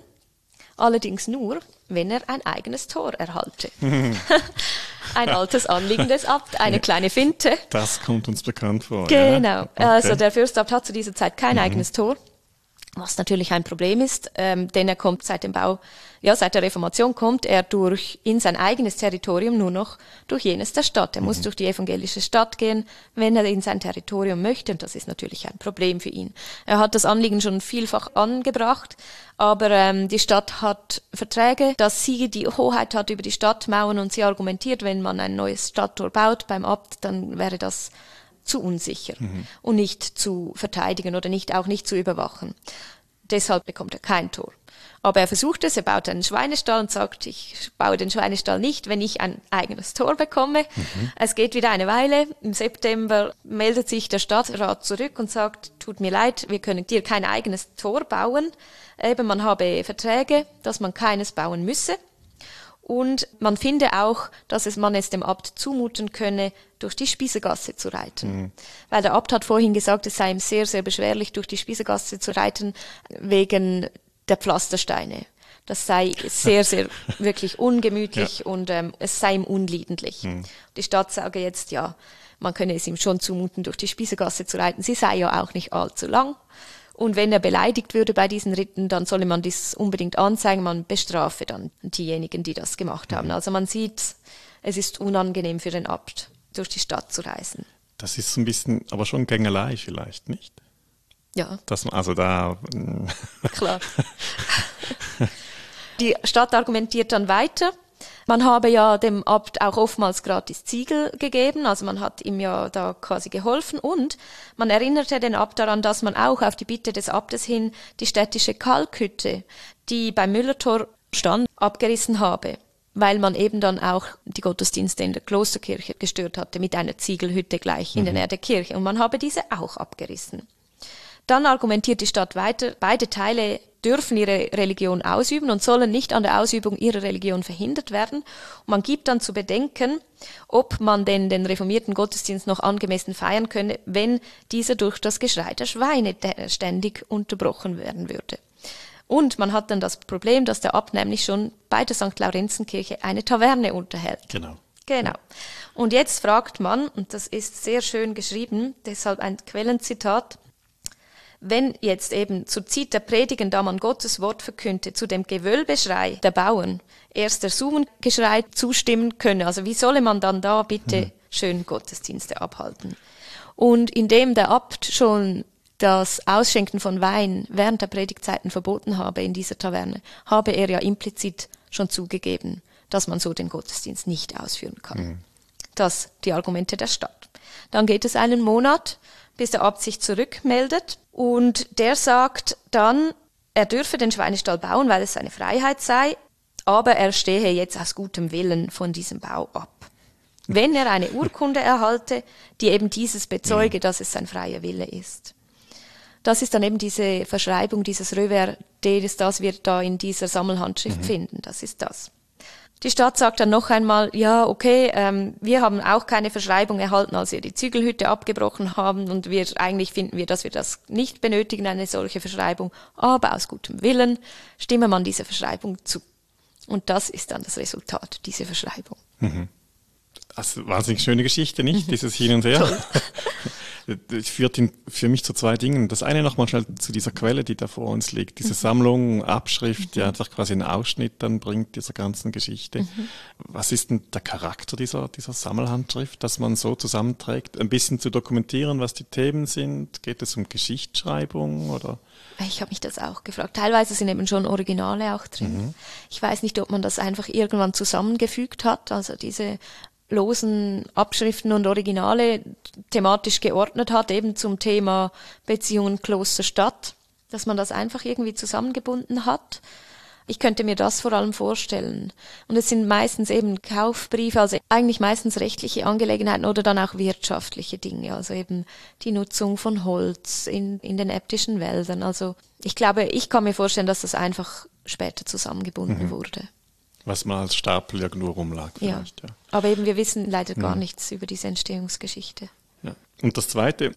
allerdings nur, wenn er ein eigenes Tor erhalte. ein altes Anliegen des Abt, eine kleine Finte. Das kommt uns bekannt vor. Genau. Ja? Okay. Also der Fürstabt hat zu dieser Zeit kein mhm. eigenes Tor. Was natürlich ein Problem ist, ähm, denn er kommt seit dem Bau, ja, seit der Reformation kommt er durch in sein eigenes Territorium nur noch durch jenes der Stadt. Er mhm. muss durch die evangelische Stadt gehen, wenn er in sein Territorium möchte, und das ist natürlich ein Problem für ihn. Er hat das Anliegen schon vielfach angebracht, aber ähm, die Stadt hat Verträge, dass sie die Hoheit hat über die Stadtmauern und sie argumentiert, wenn man ein neues Stadttor baut beim Abt, dann wäre das zu unsicher mhm. und nicht zu verteidigen oder nicht, auch nicht zu überwachen. Deshalb bekommt er kein Tor. Aber er versucht es, er baut einen Schweinestall und sagt, ich baue den Schweinestall nicht, wenn ich ein eigenes Tor bekomme. Mhm. Es geht wieder eine Weile. Im September meldet sich der Stadtrat zurück und sagt, tut mir leid, wir können dir kein eigenes Tor bauen. Eben, man habe Verträge, dass man keines bauen müsse. Und man finde auch, dass es man es dem Abt zumuten könne, durch die Spießegasse zu reiten. Mhm. Weil der Abt hat vorhin gesagt, es sei ihm sehr, sehr beschwerlich, durch die Spießegasse zu reiten, wegen der Pflastersteine. Das sei sehr, sehr wirklich ungemütlich ja. und ähm, es sei ihm unliedentlich. Mhm. Die Stadt sage jetzt, ja, man könne es ihm schon zumuten, durch die Spießegasse zu reiten. Sie sei ja auch nicht allzu lang. Und wenn er beleidigt würde bei diesen Ritten, dann solle man dies unbedingt anzeigen, man bestrafe dann diejenigen, die das gemacht haben. Mhm. Also man sieht, es ist unangenehm für den Abt, durch die Stadt zu reisen. Das ist so ein bisschen, aber schon Gängelei vielleicht, nicht? Ja. Das, also da. Klar. die Stadt argumentiert dann weiter. Man habe ja dem Abt auch oftmals gratis Ziegel gegeben, also man hat ihm ja da quasi geholfen und man erinnerte den Abt daran, dass man auch auf die Bitte des Abtes hin die städtische Kalkhütte, die beim Müllertor stand, abgerissen habe, weil man eben dann auch die Gottesdienste in der Klosterkirche gestört hatte mit einer Ziegelhütte gleich in mhm. der Nähe der Kirche und man habe diese auch abgerissen. Dann argumentiert die Stadt weiter, beide Teile dürfen ihre Religion ausüben und sollen nicht an der Ausübung ihrer Religion verhindert werden. Und man gibt dann zu bedenken, ob man denn den reformierten Gottesdienst noch angemessen feiern könne, wenn dieser durch das Geschrei der Schweine ständig unterbrochen werden würde. Und man hat dann das Problem, dass der Abt nämlich schon bei der St. Laurenzenkirche eine Taverne unterhält. Genau. Genau. Und jetzt fragt man, und das ist sehr schön geschrieben, deshalb ein Quellenzitat, wenn jetzt eben zur Zeit der Predigen, da man Gottes Wort verkündete, zu dem Gewölbeschrei der Bauern erst der Sumengeschrei zustimmen könne, also wie solle man dann da bitte mhm. schön Gottesdienste abhalten? Und indem der Abt schon das Ausschenken von Wein während der Predigtzeiten verboten habe in dieser Taverne, habe er ja implizit schon zugegeben, dass man so den Gottesdienst nicht ausführen kann. Mhm. Das die Argumente der Stadt. Dann geht es einen Monat, bis der Abt sich zurückmeldet und der sagt dann, er dürfe den Schweinestall bauen, weil es seine Freiheit sei, aber er stehe jetzt aus gutem Willen von diesem Bau ab. Wenn er eine Urkunde erhalte, die eben dieses bezeuge, dass es sein freier Wille ist. Das ist dann eben diese Verschreibung, dieses Revers, das wir da in dieser Sammelhandschrift mhm. finden. Das ist das. Die Stadt sagt dann noch einmal, ja, okay, ähm, wir haben auch keine Verschreibung erhalten, als wir die Zügelhütte abgebrochen haben und wir eigentlich finden wir, dass wir das nicht benötigen, eine solche Verschreibung, aber aus gutem Willen stimmen man dieser Verschreibung zu. Und das ist dann das Resultat, diese Verschreibung. Mhm. Also wahnsinnig schöne Geschichte, nicht? Dieses Hin und Her. Das führt ihn für mich zu zwei Dingen. Das eine nochmal schnell zu dieser Quelle, die da vor uns liegt. Diese mhm. Sammlung, Abschrift, die mhm. einfach quasi einen Ausschnitt dann bringt dieser ganzen Geschichte. Mhm. Was ist denn der Charakter dieser, dieser Sammelhandschrift, dass man so zusammenträgt? Ein bisschen zu dokumentieren, was die Themen sind? Geht es um Geschichtsschreibung oder? Ich habe mich das auch gefragt. Teilweise sind eben schon Originale auch drin. Mhm. Ich weiß nicht, ob man das einfach irgendwann zusammengefügt hat, also diese losen Abschriften und Originale thematisch geordnet hat, eben zum Thema Beziehungen Kloster-Stadt, dass man das einfach irgendwie zusammengebunden hat. Ich könnte mir das vor allem vorstellen. Und es sind meistens eben Kaufbriefe, also eigentlich meistens rechtliche Angelegenheiten oder dann auch wirtschaftliche Dinge, also eben die Nutzung von Holz in, in den äbtischen Wäldern. Also ich glaube, ich kann mir vorstellen, dass das einfach später zusammengebunden mhm. wurde was mal als Stapel irgendwo rumlag. Vielleicht, ja. ja. Aber eben, wir wissen leider gar ja. nichts über diese Entstehungsgeschichte. Ja. Und das Zweite,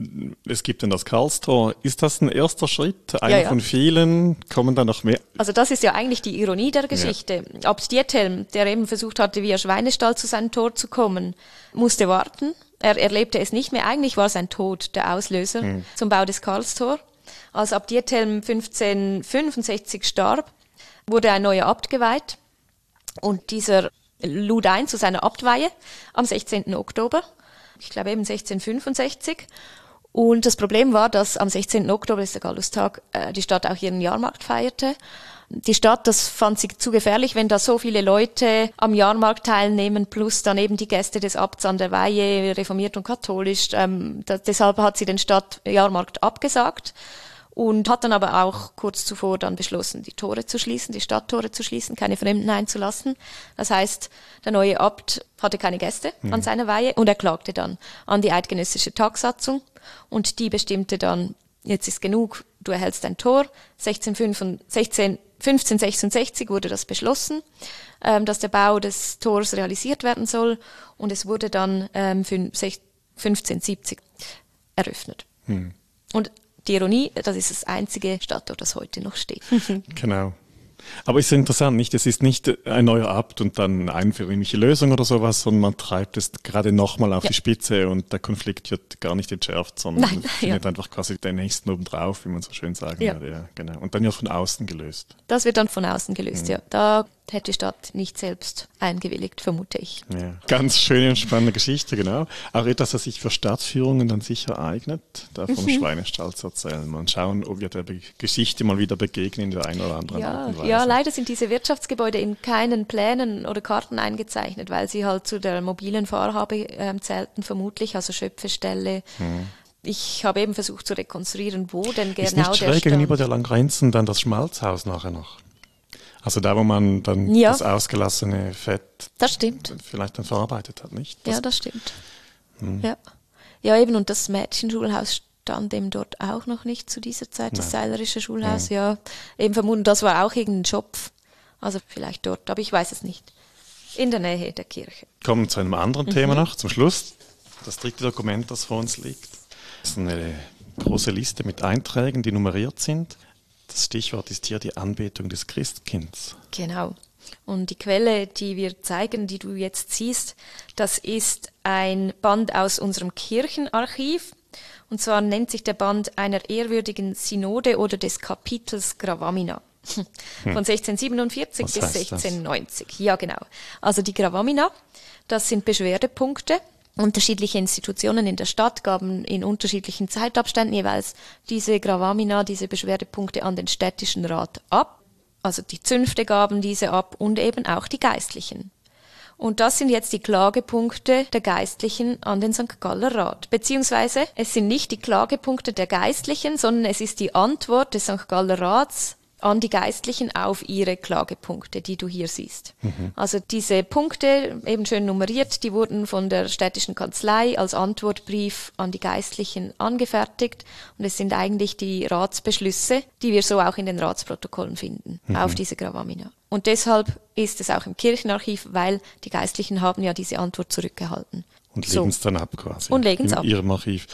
es gibt dann das Karlstor. Ist das ein erster Schritt? Einer ja, von vielen? Kommen da noch mehr? Also das ist ja eigentlich die Ironie der Geschichte. Ja. Abt Diethelm, der eben versucht hatte, via Schweinestall zu seinem Tor zu kommen, musste warten. Er erlebte es nicht mehr. Eigentlich war sein Tod der Auslöser hm. zum Bau des Karlstor. Als Abt Diethelm 1565 starb, wurde ein neuer Abt geweiht und dieser lud ein zu seiner Abtweihe am 16. Oktober, ich glaube eben 1665. Und das Problem war, dass am 16. Oktober, ist der Gallustag, äh, die Stadt auch ihren Jahrmarkt feierte. Die Stadt, das fand sie zu gefährlich, wenn da so viele Leute am Jahrmarkt teilnehmen, plus dann eben die Gäste des Abts an der Weihe, reformiert und katholisch. Ähm, da, deshalb hat sie den Stadtjahrmarkt abgesagt und hat dann aber auch kurz zuvor dann beschlossen, die Tore zu schließen, die Stadttore zu schließen, keine Fremden einzulassen. Das heißt, der neue Abt hatte keine Gäste mhm. an seiner Weihe und er klagte dann an die eidgenössische Tagsatzung und die bestimmte dann, jetzt ist genug, du erhältst ein Tor. 16, 1566 wurde das beschlossen, ähm, dass der Bau des Tors realisiert werden soll und es wurde dann ähm, 1570 eröffnet. Mhm. Und die Ironie, das ist das einzige Stadttor, das heute noch steht. genau. Aber es ist interessant, nicht? Es ist nicht ein neuer Abt und dann eine einvernehmliche Lösung oder sowas, sondern man treibt es gerade nochmal auf ja. die Spitze und der Konflikt wird gar nicht entschärft, sondern Nein, findet ja. einfach quasi den nächsten obendrauf, wie man so schön sagen ja. würde. Ja, genau. Und dann ja von außen gelöst. Das wird dann von außen gelöst, mhm. ja. Da hätte die Stadt nicht selbst eingewilligt, vermute ich. Ja. Ganz schöne und spannende Geschichte, genau. Auch etwas, das sich für Stadtführungen dann sicher eignet, da vom mhm. Schweinestall zu erzählen. Mal schauen, ob wir der Be Geschichte mal wieder begegnen in der einen oder anderen ja, Art und Weise. Ja, leider sind diese Wirtschaftsgebäude in keinen Plänen oder Karten eingezeichnet, weil sie halt zu der mobilen Fahrhabe äh, zählten, vermutlich, also Schöpfestelle. Mhm. Ich habe eben versucht zu rekonstruieren, wo denn genau Ist nicht schräg der gegenüber der Langgrenzen dann das Schmalzhaus nachher noch? Also da, wo man dann ja. das ausgelassene Fett das stimmt. vielleicht dann verarbeitet hat, nicht? Das ja, das stimmt. Hm. Ja. ja, eben, und das Mädchenschulhaus stand eben dort auch noch nicht zu dieser Zeit, Nein. das Seilerische Schulhaus, ja. ja. Eben vermuten, das war auch irgendein Schopf. Also vielleicht dort, aber ich weiß es nicht. In der Nähe der Kirche. Kommen wir zu einem anderen mhm. Thema noch, zum Schluss. Das dritte Dokument, das vor uns liegt. Das ist eine große Liste mit Einträgen, die nummeriert sind. Das Stichwort ist hier die Anbetung des Christkinds. Genau. Und die Quelle, die wir zeigen, die du jetzt siehst, das ist ein Band aus unserem Kirchenarchiv. Und zwar nennt sich der Band einer ehrwürdigen Synode oder des Kapitels Gravamina. Von 1647 hm. Bis 1690. Das? Ja, genau. Also die Gravamina, das sind Beschwerdepunkte Unterschiedliche Institutionen in der Stadt gaben in unterschiedlichen Zeitabständen jeweils diese Gravamina, diese Beschwerdepunkte an den städtischen Rat ab. Also die Zünfte gaben diese ab und eben auch die Geistlichen. Und das sind jetzt die Klagepunkte der Geistlichen an den St. Galler Rat. Beziehungsweise es sind nicht die Klagepunkte der Geistlichen, sondern es ist die Antwort des St. Galler Rats an die Geistlichen auf ihre Klagepunkte, die du hier siehst. Mhm. Also diese Punkte, eben schön nummeriert, die wurden von der städtischen Kanzlei als Antwortbrief an die Geistlichen angefertigt und es sind eigentlich die Ratsbeschlüsse, die wir so auch in den Ratsprotokollen finden, mhm. auf diese Gravamina. Und deshalb ist es auch im Kirchenarchiv, weil die Geistlichen haben ja diese Antwort zurückgehalten. Und so. legen es dann ab quasi. Und legen es ab. In ihrem Archiv.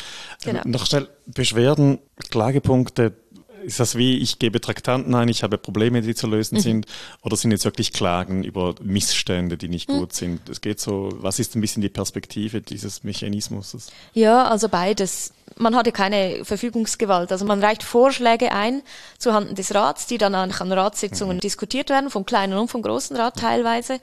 Genau. Noch schnell Beschwerden, Klagepunkte, ist das wie, ich gebe Traktanten ein, ich habe Probleme, die zu lösen mhm. sind, oder sind jetzt wirklich Klagen über Missstände, die nicht mhm. gut sind? Es geht so, was ist ein bisschen die Perspektive dieses Mechanismus? Ja, also beides. Man hatte keine Verfügungsgewalt. Also man reicht Vorschläge ein zuhanden des Rats, die dann an Ratssitzungen mhm. diskutiert werden, vom kleinen und vom großen Rat teilweise.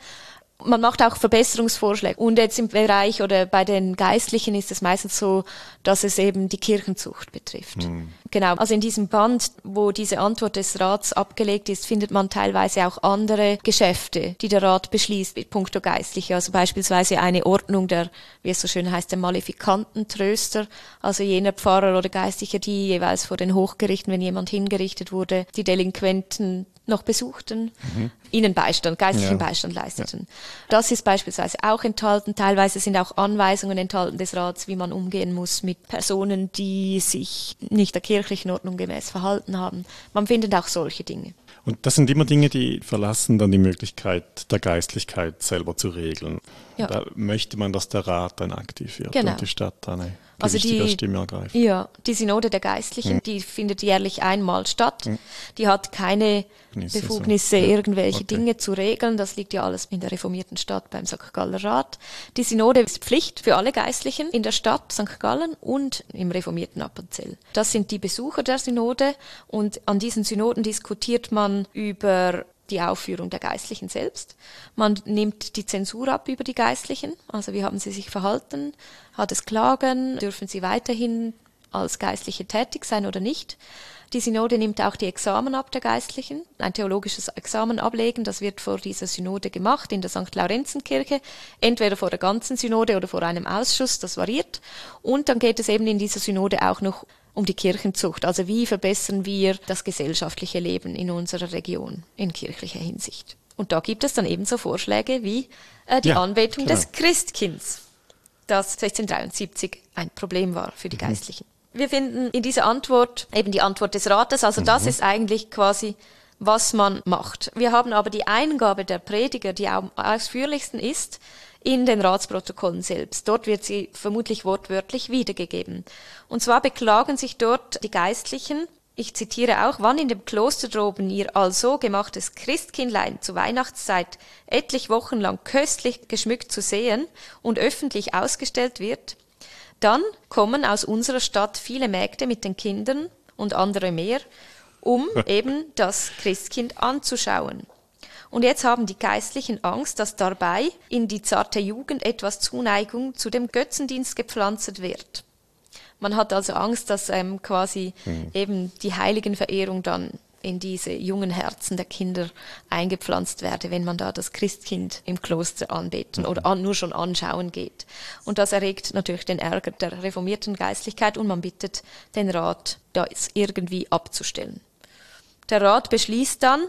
Man macht auch Verbesserungsvorschläge. Und jetzt im Bereich oder bei den Geistlichen ist es meistens so, dass es eben die Kirchenzucht betrifft. Mhm. Genau. Also in diesem Band, wo diese Antwort des Rats abgelegt ist, findet man teilweise auch andere Geschäfte, die der Rat beschließt mit puncto Geistliche. Also beispielsweise eine Ordnung der, wie es so schön heißt, der malefikanten Tröster. Also jener Pfarrer oder Geistlicher, die jeweils vor den Hochgerichten, wenn jemand hingerichtet wurde, die Delinquenten noch besuchten, mhm. ihnen Beistand, geistlichen ja. Beistand leisteten. Ja. Das ist beispielsweise auch enthalten. Teilweise sind auch Anweisungen enthalten des Rats, wie man umgehen muss mit Personen, die sich nicht der kirchlichen Ordnung gemäß verhalten haben. Man findet auch solche Dinge. Und das sind immer Dinge, die verlassen dann die Möglichkeit der Geistlichkeit selber zu regeln. Ja. Da möchte man, dass der Rat dann aktiv wird genau. und die Stadt dann also die Stimme ergreift. Ja, die Synode der Geistlichen, mhm. die findet jährlich einmal statt. Mhm. Die hat keine Befugnisse, Befugnisse so. irgendwelche okay. Dinge zu regeln. Das liegt ja alles in der reformierten Stadt beim St. Galler Rat. Die Synode ist Pflicht für alle Geistlichen in der Stadt St. Gallen und im reformierten Appenzell. Das sind die Besucher der Synode und an diesen Synoden diskutiert man über die Aufführung der Geistlichen selbst. Man nimmt die Zensur ab über die Geistlichen, also wie haben sie sich verhalten, hat es Klagen, dürfen sie weiterhin als Geistliche tätig sein oder nicht. Die Synode nimmt auch die Examen ab der Geistlichen, ein theologisches Examen ablegen, das wird vor dieser Synode gemacht in der St. Laurenzenkirche, entweder vor der ganzen Synode oder vor einem Ausschuss, das variiert. Und dann geht es eben in dieser Synode auch noch um die Kirchenzucht. Also wie verbessern wir das gesellschaftliche Leben in unserer Region in kirchlicher Hinsicht. Und da gibt es dann ebenso Vorschläge wie äh, die ja, Anbetung klar. des Christkinds, das 1673 ein Problem war für die mhm. Geistlichen. Wir finden in dieser Antwort eben die Antwort des Rates, also mhm. das ist eigentlich quasi was man macht. Wir haben aber die Eingabe der Prediger, die am ausführlichsten ist, in den Ratsprotokollen selbst. Dort wird sie vermutlich wortwörtlich wiedergegeben. Und zwar beklagen sich dort die Geistlichen, ich zitiere auch, wann in dem Kloster droben ihr also gemachtes Christkindlein zu Weihnachtszeit etlich Wochen lang köstlich geschmückt zu sehen und öffentlich ausgestellt wird, dann kommen aus unserer Stadt viele Mägde mit den Kindern und andere mehr, um eben das Christkind anzuschauen. Und jetzt haben die Geistlichen Angst, dass dabei in die zarte Jugend etwas Zuneigung zu dem Götzendienst gepflanzt wird. Man hat also Angst, dass ähm, quasi mhm. eben die Heiligenverehrung dann in diese jungen Herzen der Kinder eingepflanzt werde, wenn man da das Christkind im Kloster anbeten mhm. oder an, nur schon anschauen geht. Und das erregt natürlich den Ärger der reformierten Geistlichkeit und man bittet den Rat, das irgendwie abzustellen. Der Rat beschließt dann,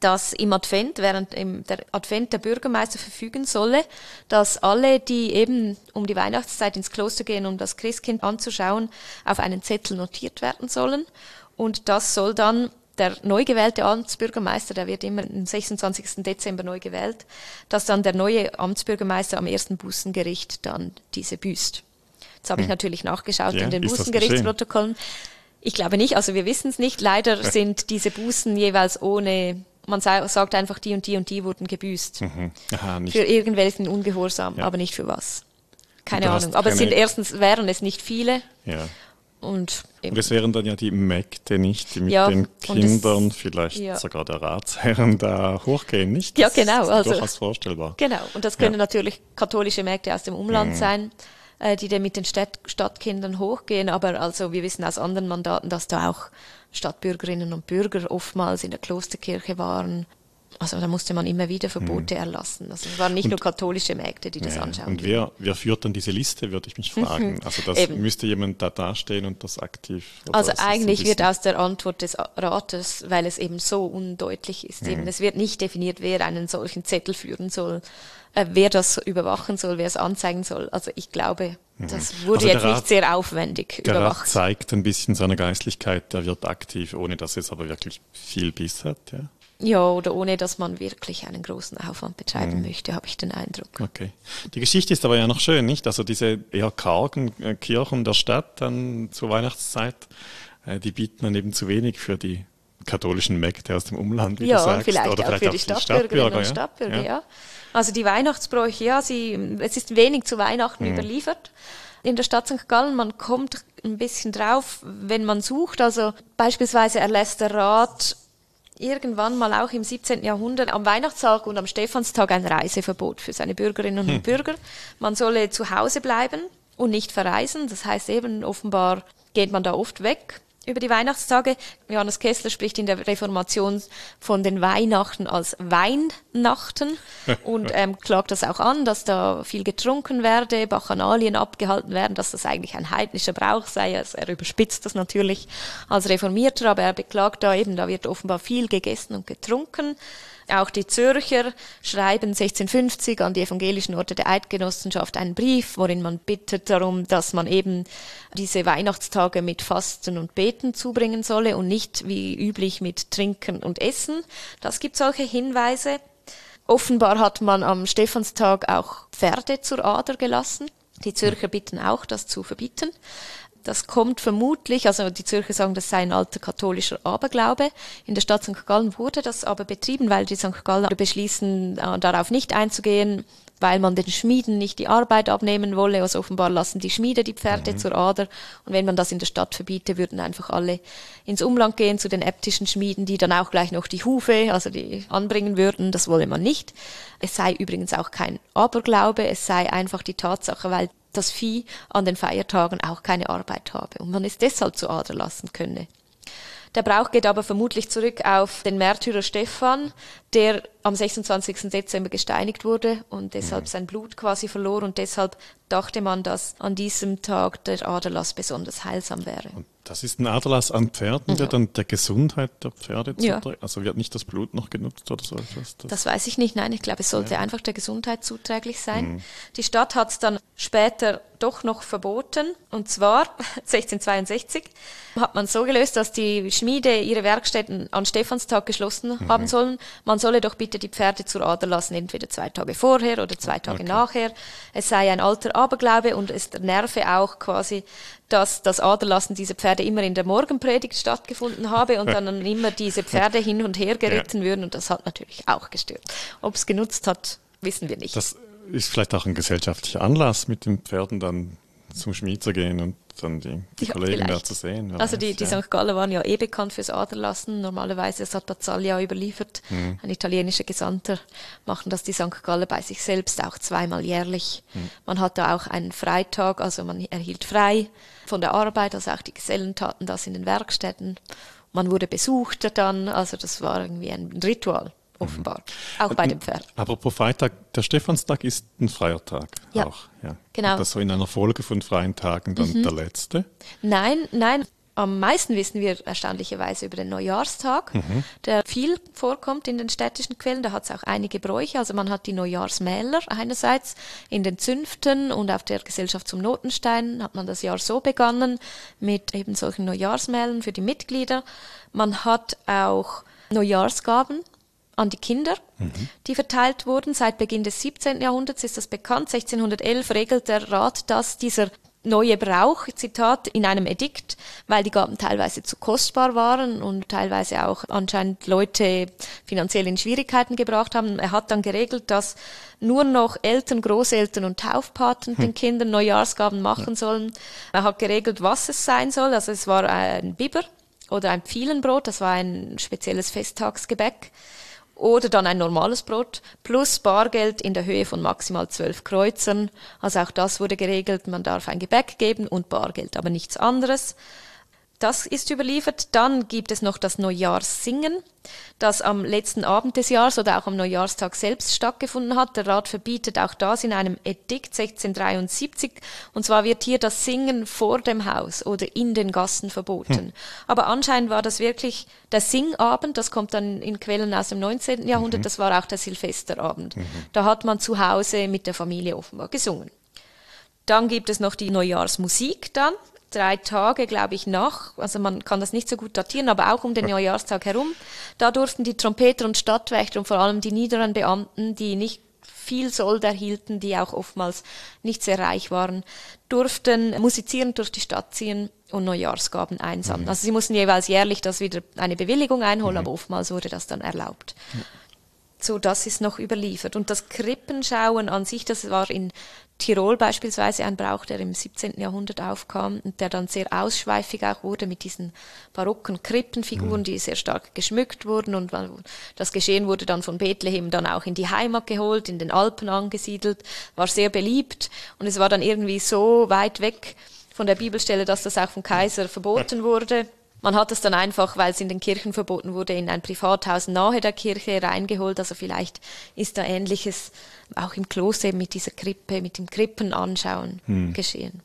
dass im Advent, während im der Advent der Bürgermeister verfügen solle, dass alle, die eben um die Weihnachtszeit ins Kloster gehen, um das Christkind anzuschauen, auf einen Zettel notiert werden sollen. Und das soll dann der neu gewählte Amtsbürgermeister, der wird immer am 26. Dezember neu gewählt, dass dann der neue Amtsbürgermeister am ersten Bußengericht dann diese büßt. Jetzt habe hm. ich natürlich nachgeschaut ja, in den Bußengerichtsprotokollen. Ich glaube nicht, also wir wissen es nicht. Leider sind diese Bußen jeweils ohne man sagt einfach, die und die und die wurden gebüßt. Mhm. Aha, für irgendwelchen Ungehorsam, ja. aber nicht für was. Keine Ahnung. Aber es sind erstens, wären es nicht viele. Ja. Und, und es wären dann ja die Mägde nicht, die mit ja, den Kindern, es, vielleicht ja. sogar der Ratsherren da hochgehen, nicht? Das ja, genau. Also, durchaus vorstellbar. Genau. Und das können natürlich katholische Mägde aus dem Umland mhm. sein, äh, die dann mit den Stadt, Stadtkindern hochgehen. Aber also wir wissen aus anderen Mandaten, dass da auch Stadtbürgerinnen und Bürger oftmals in der Klosterkirche waren. Also da musste man immer wieder Verbote mhm. erlassen. Also es waren nicht und, nur katholische Mägde, die das ja, anschauen. Und wer, wer führt dann diese Liste, würde ich mich fragen. Also das müsste jemand da dastehen und das aktiv. Also eigentlich wird aus der Antwort des Rates, weil es eben so undeutlich ist, mhm. eben, es wird nicht definiert, wer einen solchen Zettel führen soll, äh, wer das überwachen soll, wer es anzeigen soll. Also ich glaube, mhm. das wurde also jetzt Rat, nicht sehr aufwendig der überwacht. Rat zeigt ein bisschen seine Geistlichkeit, der wird aktiv, ohne dass es aber wirklich viel Biss hat. Ja, ja oder ohne dass man wirklich einen großen Aufwand betreiben mhm. möchte, habe ich den Eindruck. Okay. Die Geschichte ist aber ja noch schön, nicht? Also diese eher kargen äh, Kirchen der Stadt dann zur Weihnachtszeit, äh, die bieten dann eben zu wenig für die katholischen Mägde aus dem Umland, wie ja, du sagst. Vielleicht oder vielleicht auch für die Stadtbürgerinnen und Stadtbürger, ja. ja. Also die Weihnachtsbräuche, ja, sie, es ist wenig zu Weihnachten mhm. überliefert. In der Stadt St. Gallen, man kommt ein bisschen drauf, wenn man sucht. Also beispielsweise erlässt der Rat irgendwann mal auch im 17. Jahrhundert am Weihnachtstag und am Stephanstag ein Reiseverbot für seine Bürgerinnen und hm. Bürger. Man solle zu Hause bleiben und nicht verreisen. Das heißt eben, offenbar geht man da oft weg über die Weihnachtstage. Johannes Kessler spricht in der Reformation von den Weihnachten als Weihnachten und ähm, klagt das auch an, dass da viel getrunken werde, Bachanalien abgehalten werden, dass das eigentlich ein heidnischer Brauch sei. Also er überspitzt das natürlich als Reformierter, aber er beklagt da eben, da wird offenbar viel gegessen und getrunken. Auch die Zürcher schreiben 1650 an die evangelischen Orte der Eidgenossenschaft einen Brief, worin man bittet darum, dass man eben diese Weihnachtstage mit Fasten und Beten zubringen solle und nicht wie üblich mit Trinken und Essen. Das gibt solche Hinweise. Offenbar hat man am Stephanstag auch Pferde zur Ader gelassen. Die Zürcher bitten auch, das zu verbieten. Das kommt vermutlich, also die Zürcher sagen, das sei ein alter katholischer Aberglaube. In der Stadt St. Gallen wurde das aber betrieben, weil die St. Galler beschließen, äh, darauf nicht einzugehen, weil man den Schmieden nicht die Arbeit abnehmen wolle. Also offenbar lassen die Schmiede die Pferde mhm. zur Ader. Und wenn man das in der Stadt verbiete, würden einfach alle ins Umland gehen zu den äptischen Schmieden, die dann auch gleich noch die Hufe, also die anbringen würden. Das wolle man nicht. Es sei übrigens auch kein Aberglaube, es sei einfach die Tatsache, weil das Vieh an den Feiertagen auch keine Arbeit habe und man es deshalb zu Ader lassen könne. Der Brauch geht aber vermutlich zurück auf den Märtyrer Stephan, der am 26. Dezember gesteinigt wurde und deshalb mhm. sein Blut quasi verlor und deshalb dachte man, dass an diesem Tag der Aderlass besonders heilsam wäre. Und das ist ein Aderlass an Pferden, der ja. dann der Gesundheit der Pferde zuträgt? Ja. Also wird nicht das Blut noch genutzt oder so etwas? Das, das weiß ich nicht, nein, ich glaube, es sollte ja. einfach der Gesundheit zuträglich sein. Mhm. Die Stadt hat es dann später doch noch verboten und zwar 1662 hat man so gelöst, dass die Schmiede ihre Werkstätten an Stephanstag geschlossen mhm. haben sollen. Man solle doch bitte die Pferde zur Ader lassen, entweder zwei Tage vorher oder zwei Tage okay. nachher. Es sei ein alter Aberglaube und es nerve auch quasi, dass das Aderlassen dieser Pferde immer in der Morgenpredigt stattgefunden habe und dann immer diese Pferde hin und her geritten ja. würden und das hat natürlich auch gestört. Ob es genutzt hat, wissen wir nicht. Das ist vielleicht auch ein gesellschaftlicher Anlass, mit den Pferden dann zum Schmied zu gehen und dann die, die ja, Kollegen vielleicht. da zu sehen. Also die, die ja. St. Gallen waren ja eh bekannt fürs Aderlassen. Normalerweise, das hat Bazzaglia überliefert, mhm. ein italienischer Gesandter, machen das die St. Gallen bei sich selbst auch zweimal jährlich. Mhm. Man hatte auch einen Freitag, also man erhielt frei von der Arbeit, also auch die Gesellen taten das in den Werkstätten. Man wurde besucht dann, also das war irgendwie ein Ritual offenbar. Mhm. Auch bei dem Pferd. Apropos Freitag, der Stephanstag ist ein freier Tag. Ja. Auch, ja. Genau. Das so in einer Folge von freien Tagen dann mhm. der letzte? Nein, nein. Am meisten wissen wir erstaunlicherweise über den Neujahrstag, mhm. der viel vorkommt in den städtischen Quellen. Da hat es auch einige Bräuche. Also man hat die Neujahrsmäler einerseits in den Zünften und auf der Gesellschaft zum Notenstein hat man das Jahr so begonnen mit eben solchen Neujahrsmälern für die Mitglieder. Man hat auch Neujahrsgaben an die Kinder, mhm. die verteilt wurden. Seit Beginn des 17. Jahrhunderts ist das bekannt. 1611 regelt der Rat, dass dieser neue Brauch, Zitat, in einem Edikt, weil die Gaben teilweise zu kostbar waren und teilweise auch anscheinend Leute finanziell in Schwierigkeiten gebracht haben. Er hat dann geregelt, dass nur noch Eltern, Großeltern und Taufpaten hm. den Kindern Neujahrsgaben machen sollen. Er hat geregelt, was es sein soll. Also es war ein Biber oder ein Pfielenbrot, das war ein spezielles Festtagsgebäck oder dann ein normales Brot plus Bargeld in der Höhe von maximal zwölf Kreuzern. Also auch das wurde geregelt. Man darf ein Gebäck geben und Bargeld, aber nichts anderes. Das ist überliefert. Dann gibt es noch das Neujahrssingen, das am letzten Abend des Jahres oder auch am Neujahrstag selbst stattgefunden hat. Der Rat verbietet auch das in einem Edikt 1673. Und zwar wird hier das Singen vor dem Haus oder in den Gassen verboten. Hm. Aber anscheinend war das wirklich der Singabend. Das kommt dann in Quellen aus dem 19. Jahrhundert. Mhm. Das war auch der Silvesterabend. Mhm. Da hat man zu Hause mit der Familie offenbar gesungen. Dann gibt es noch die Neujahrsmusik dann drei Tage, glaube ich, nach. Also man kann das nicht so gut datieren, aber auch um den Neujahrstag herum. Da durften die Trompeter und Stadtwächter und vor allem die niederen Beamten, die nicht viel Sold erhielten, die auch oftmals nicht sehr reich waren, durften musizierend durch die Stadt ziehen und Neujahrsgaben einsammeln. Mhm. Also sie mussten jeweils jährlich das wieder eine Bewilligung einholen, mhm. aber oftmals wurde das dann erlaubt. Mhm. So, das ist noch überliefert. Und das Krippenschauen an sich, das war in Tirol beispielsweise ein Brauch, der im 17. Jahrhundert aufkam und der dann sehr ausschweifig auch wurde mit diesen barocken Krippenfiguren, mhm. die sehr stark geschmückt wurden und das Geschehen wurde dann von Bethlehem dann auch in die Heimat geholt, in den Alpen angesiedelt, war sehr beliebt und es war dann irgendwie so weit weg von der Bibelstelle, dass das auch vom Kaiser verboten wurde. Man hat es dann einfach, weil es in den Kirchen verboten wurde, in ein Privathaus nahe der Kirche reingeholt. Also vielleicht ist da Ähnliches auch im Kloster mit dieser Krippe, mit dem Krippenanschauen hm. geschehen.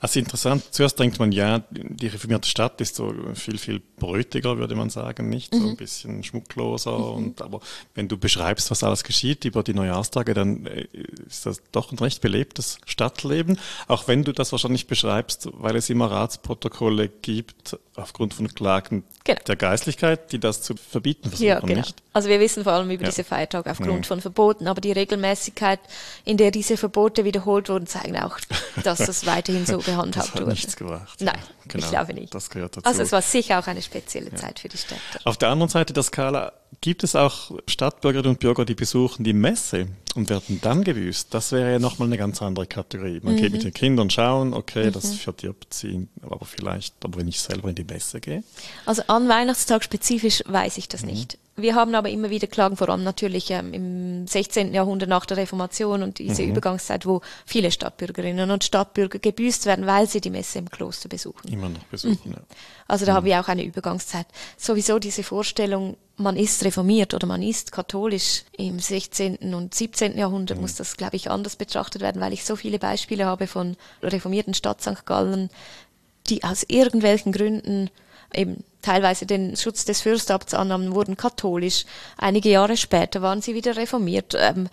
Also interessant, zuerst denkt man, ja, die reformierte Stadt ist so viel, viel brötiger, würde man sagen, nicht? So ein mhm. bisschen schmuckloser. Mhm. Und, aber wenn du beschreibst, was alles geschieht über die Neujahrstage, dann äh, ist das doch ein recht belebtes Stadtleben. Auch wenn du das wahrscheinlich beschreibst, weil es immer Ratsprotokolle gibt, aufgrund von Klagen genau. der Geistlichkeit, die das zu verbieten versuchen, ja, genau. nicht? Also wir wissen vor allem über ja. diese Feiertage aufgrund mhm. von Verboten, aber die Regelmäßigkeit, in der diese Verbote wiederholt wurden, zeigen auch, dass das weiterhin so gehandhabt das hat wurde. nichts gebracht. Nein, genau. ich glaube nicht. Das gehört dazu. Also es war sicher auch eine spezielle. Zeit für die Städte. Auf der anderen Seite der Skala gibt es auch Stadtbürgerinnen und Bürger, die besuchen die Messe und werden dann gewüßt. Das wäre ja nochmal eine ganz andere Kategorie. Man mhm. geht mit den Kindern schauen, okay, mhm. das verdirbt sie, aber vielleicht, aber wenn ich selber in die Messe gehe. Also an Weihnachtstag spezifisch weiß ich das mhm. nicht. Wir haben aber immer wieder Klagen, vor allem natürlich ähm, im 16. Jahrhundert nach der Reformation und diese mhm. Übergangszeit, wo viele Stadtbürgerinnen und Stadtbürger gebüßt werden, weil sie die Messe im Kloster besuchen. Immer noch besuchen, mhm. ja. Also da mhm. haben wir auch eine Übergangszeit. Sowieso diese Vorstellung, man ist reformiert oder man ist katholisch im 16. und 17. Jahrhundert, mhm. muss das, glaube ich, anders betrachtet werden, weil ich so viele Beispiele habe von reformierten Stadt St. Gallen, die aus irgendwelchen Gründen eben teilweise den Schutz des Fürstabts annahmen, wurden katholisch. Einige Jahre später waren sie wieder reformiert. Ähm,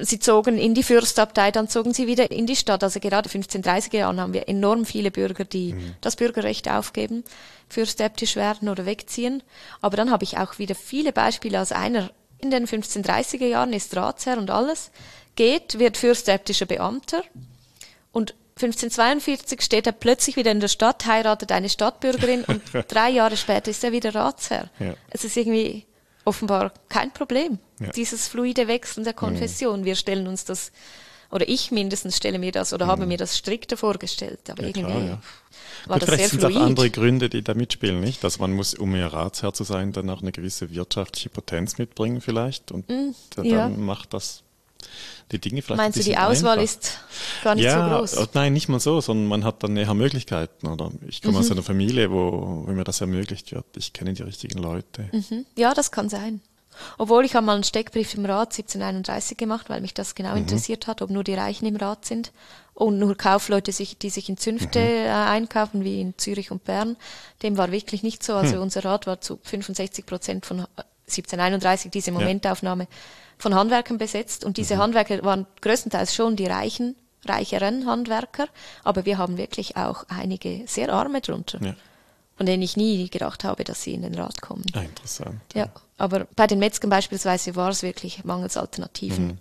sie zogen in die Fürstabtei, dann zogen sie wieder in die Stadt. Also gerade 1530er Jahren haben wir enorm viele Bürger, die mhm. das Bürgerrecht aufgeben, fürstäptisch werden oder wegziehen. Aber dann habe ich auch wieder viele Beispiele. Also einer in den 1530er Jahren ist Ratsherr und alles, geht, wird fürstäptischer Beamter und 1542 steht er plötzlich wieder in der Stadt, heiratet eine Stadtbürgerin und drei Jahre später ist er wieder Ratsherr. Ja. Es ist irgendwie offenbar kein Problem, ja. dieses fluide Wechseln der Konfession. Mhm. Wir stellen uns das, oder ich mindestens stelle mir das oder mhm. habe mir das strikter vorgestellt, aber ja, irgendwie klar, war Gut, das sehr fluid. sind auch andere Gründe, die da mitspielen, nicht? Dass man muss, um mehr Ratsherr zu sein, dann auch eine gewisse wirtschaftliche Potenz mitbringen vielleicht und mhm, dann macht das die Dinge vielleicht Meinst du, die Auswahl einfach. ist gar nicht ja, so groß? Oh, nein, nicht mal so, sondern man hat dann näher Möglichkeiten. Oder ich komme mhm. aus einer Familie, wo, wo mir das ermöglicht wird. Ich kenne die richtigen Leute. Mhm. Ja, das kann sein. Obwohl ich habe mal einen Steckbrief im Rat 1731 gemacht, weil mich das genau mhm. interessiert hat, ob nur die Reichen im Rat sind und nur Kaufleute, sich, die sich in Zünfte mhm. äh, einkaufen, wie in Zürich und Bern. Dem war wirklich nicht so. Also hm. unser Rat war zu 65 Prozent von 1731 diese Momentaufnahme. Ja von Handwerkern besetzt und diese mhm. Handwerker waren größtenteils schon die reichen, reicheren Handwerker, aber wir haben wirklich auch einige sehr arme drunter. Ja. Von denen ich nie gedacht habe, dass sie in den Rat kommen. Ah, interessant. Ja, aber bei den Metzgern beispielsweise war es wirklich mangels Alternativen. Mhm.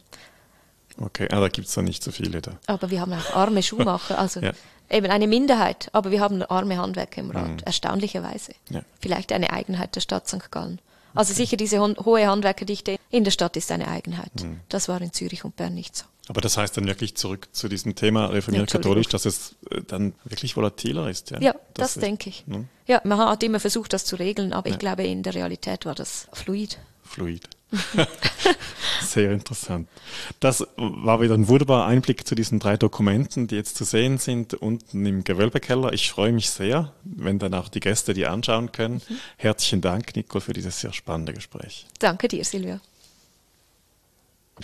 Okay, aber da gibt es da nicht so viele da. Aber wir haben auch arme Schuhmacher, also ja. eben eine Minderheit, aber wir haben arme Handwerker im Rat, mhm. erstaunlicherweise. Ja. Vielleicht eine Eigenheit der Stadt St. Gallen. Also sicher diese hohe Handwerkerdichte in der Stadt ist eine Eigenheit. Mhm. Das war in Zürich und Bern nicht so. Aber das heißt dann wirklich zurück zu diesem Thema reformiert katholisch, dass es äh, dann wirklich volatiler ist. Ja, ja das, das denke ich. Ne? Ja, man hat immer versucht, das zu regeln, aber ja. ich glaube, in der Realität war das fluid. Fluid. Sehr interessant. Das war wieder ein wunderbarer Einblick zu diesen drei Dokumenten, die jetzt zu sehen sind unten im Gewölbekeller. Ich freue mich sehr, wenn dann auch die Gäste die anschauen können. Mhm. Herzlichen Dank, Nicole, für dieses sehr spannende Gespräch. Danke dir, Silvia.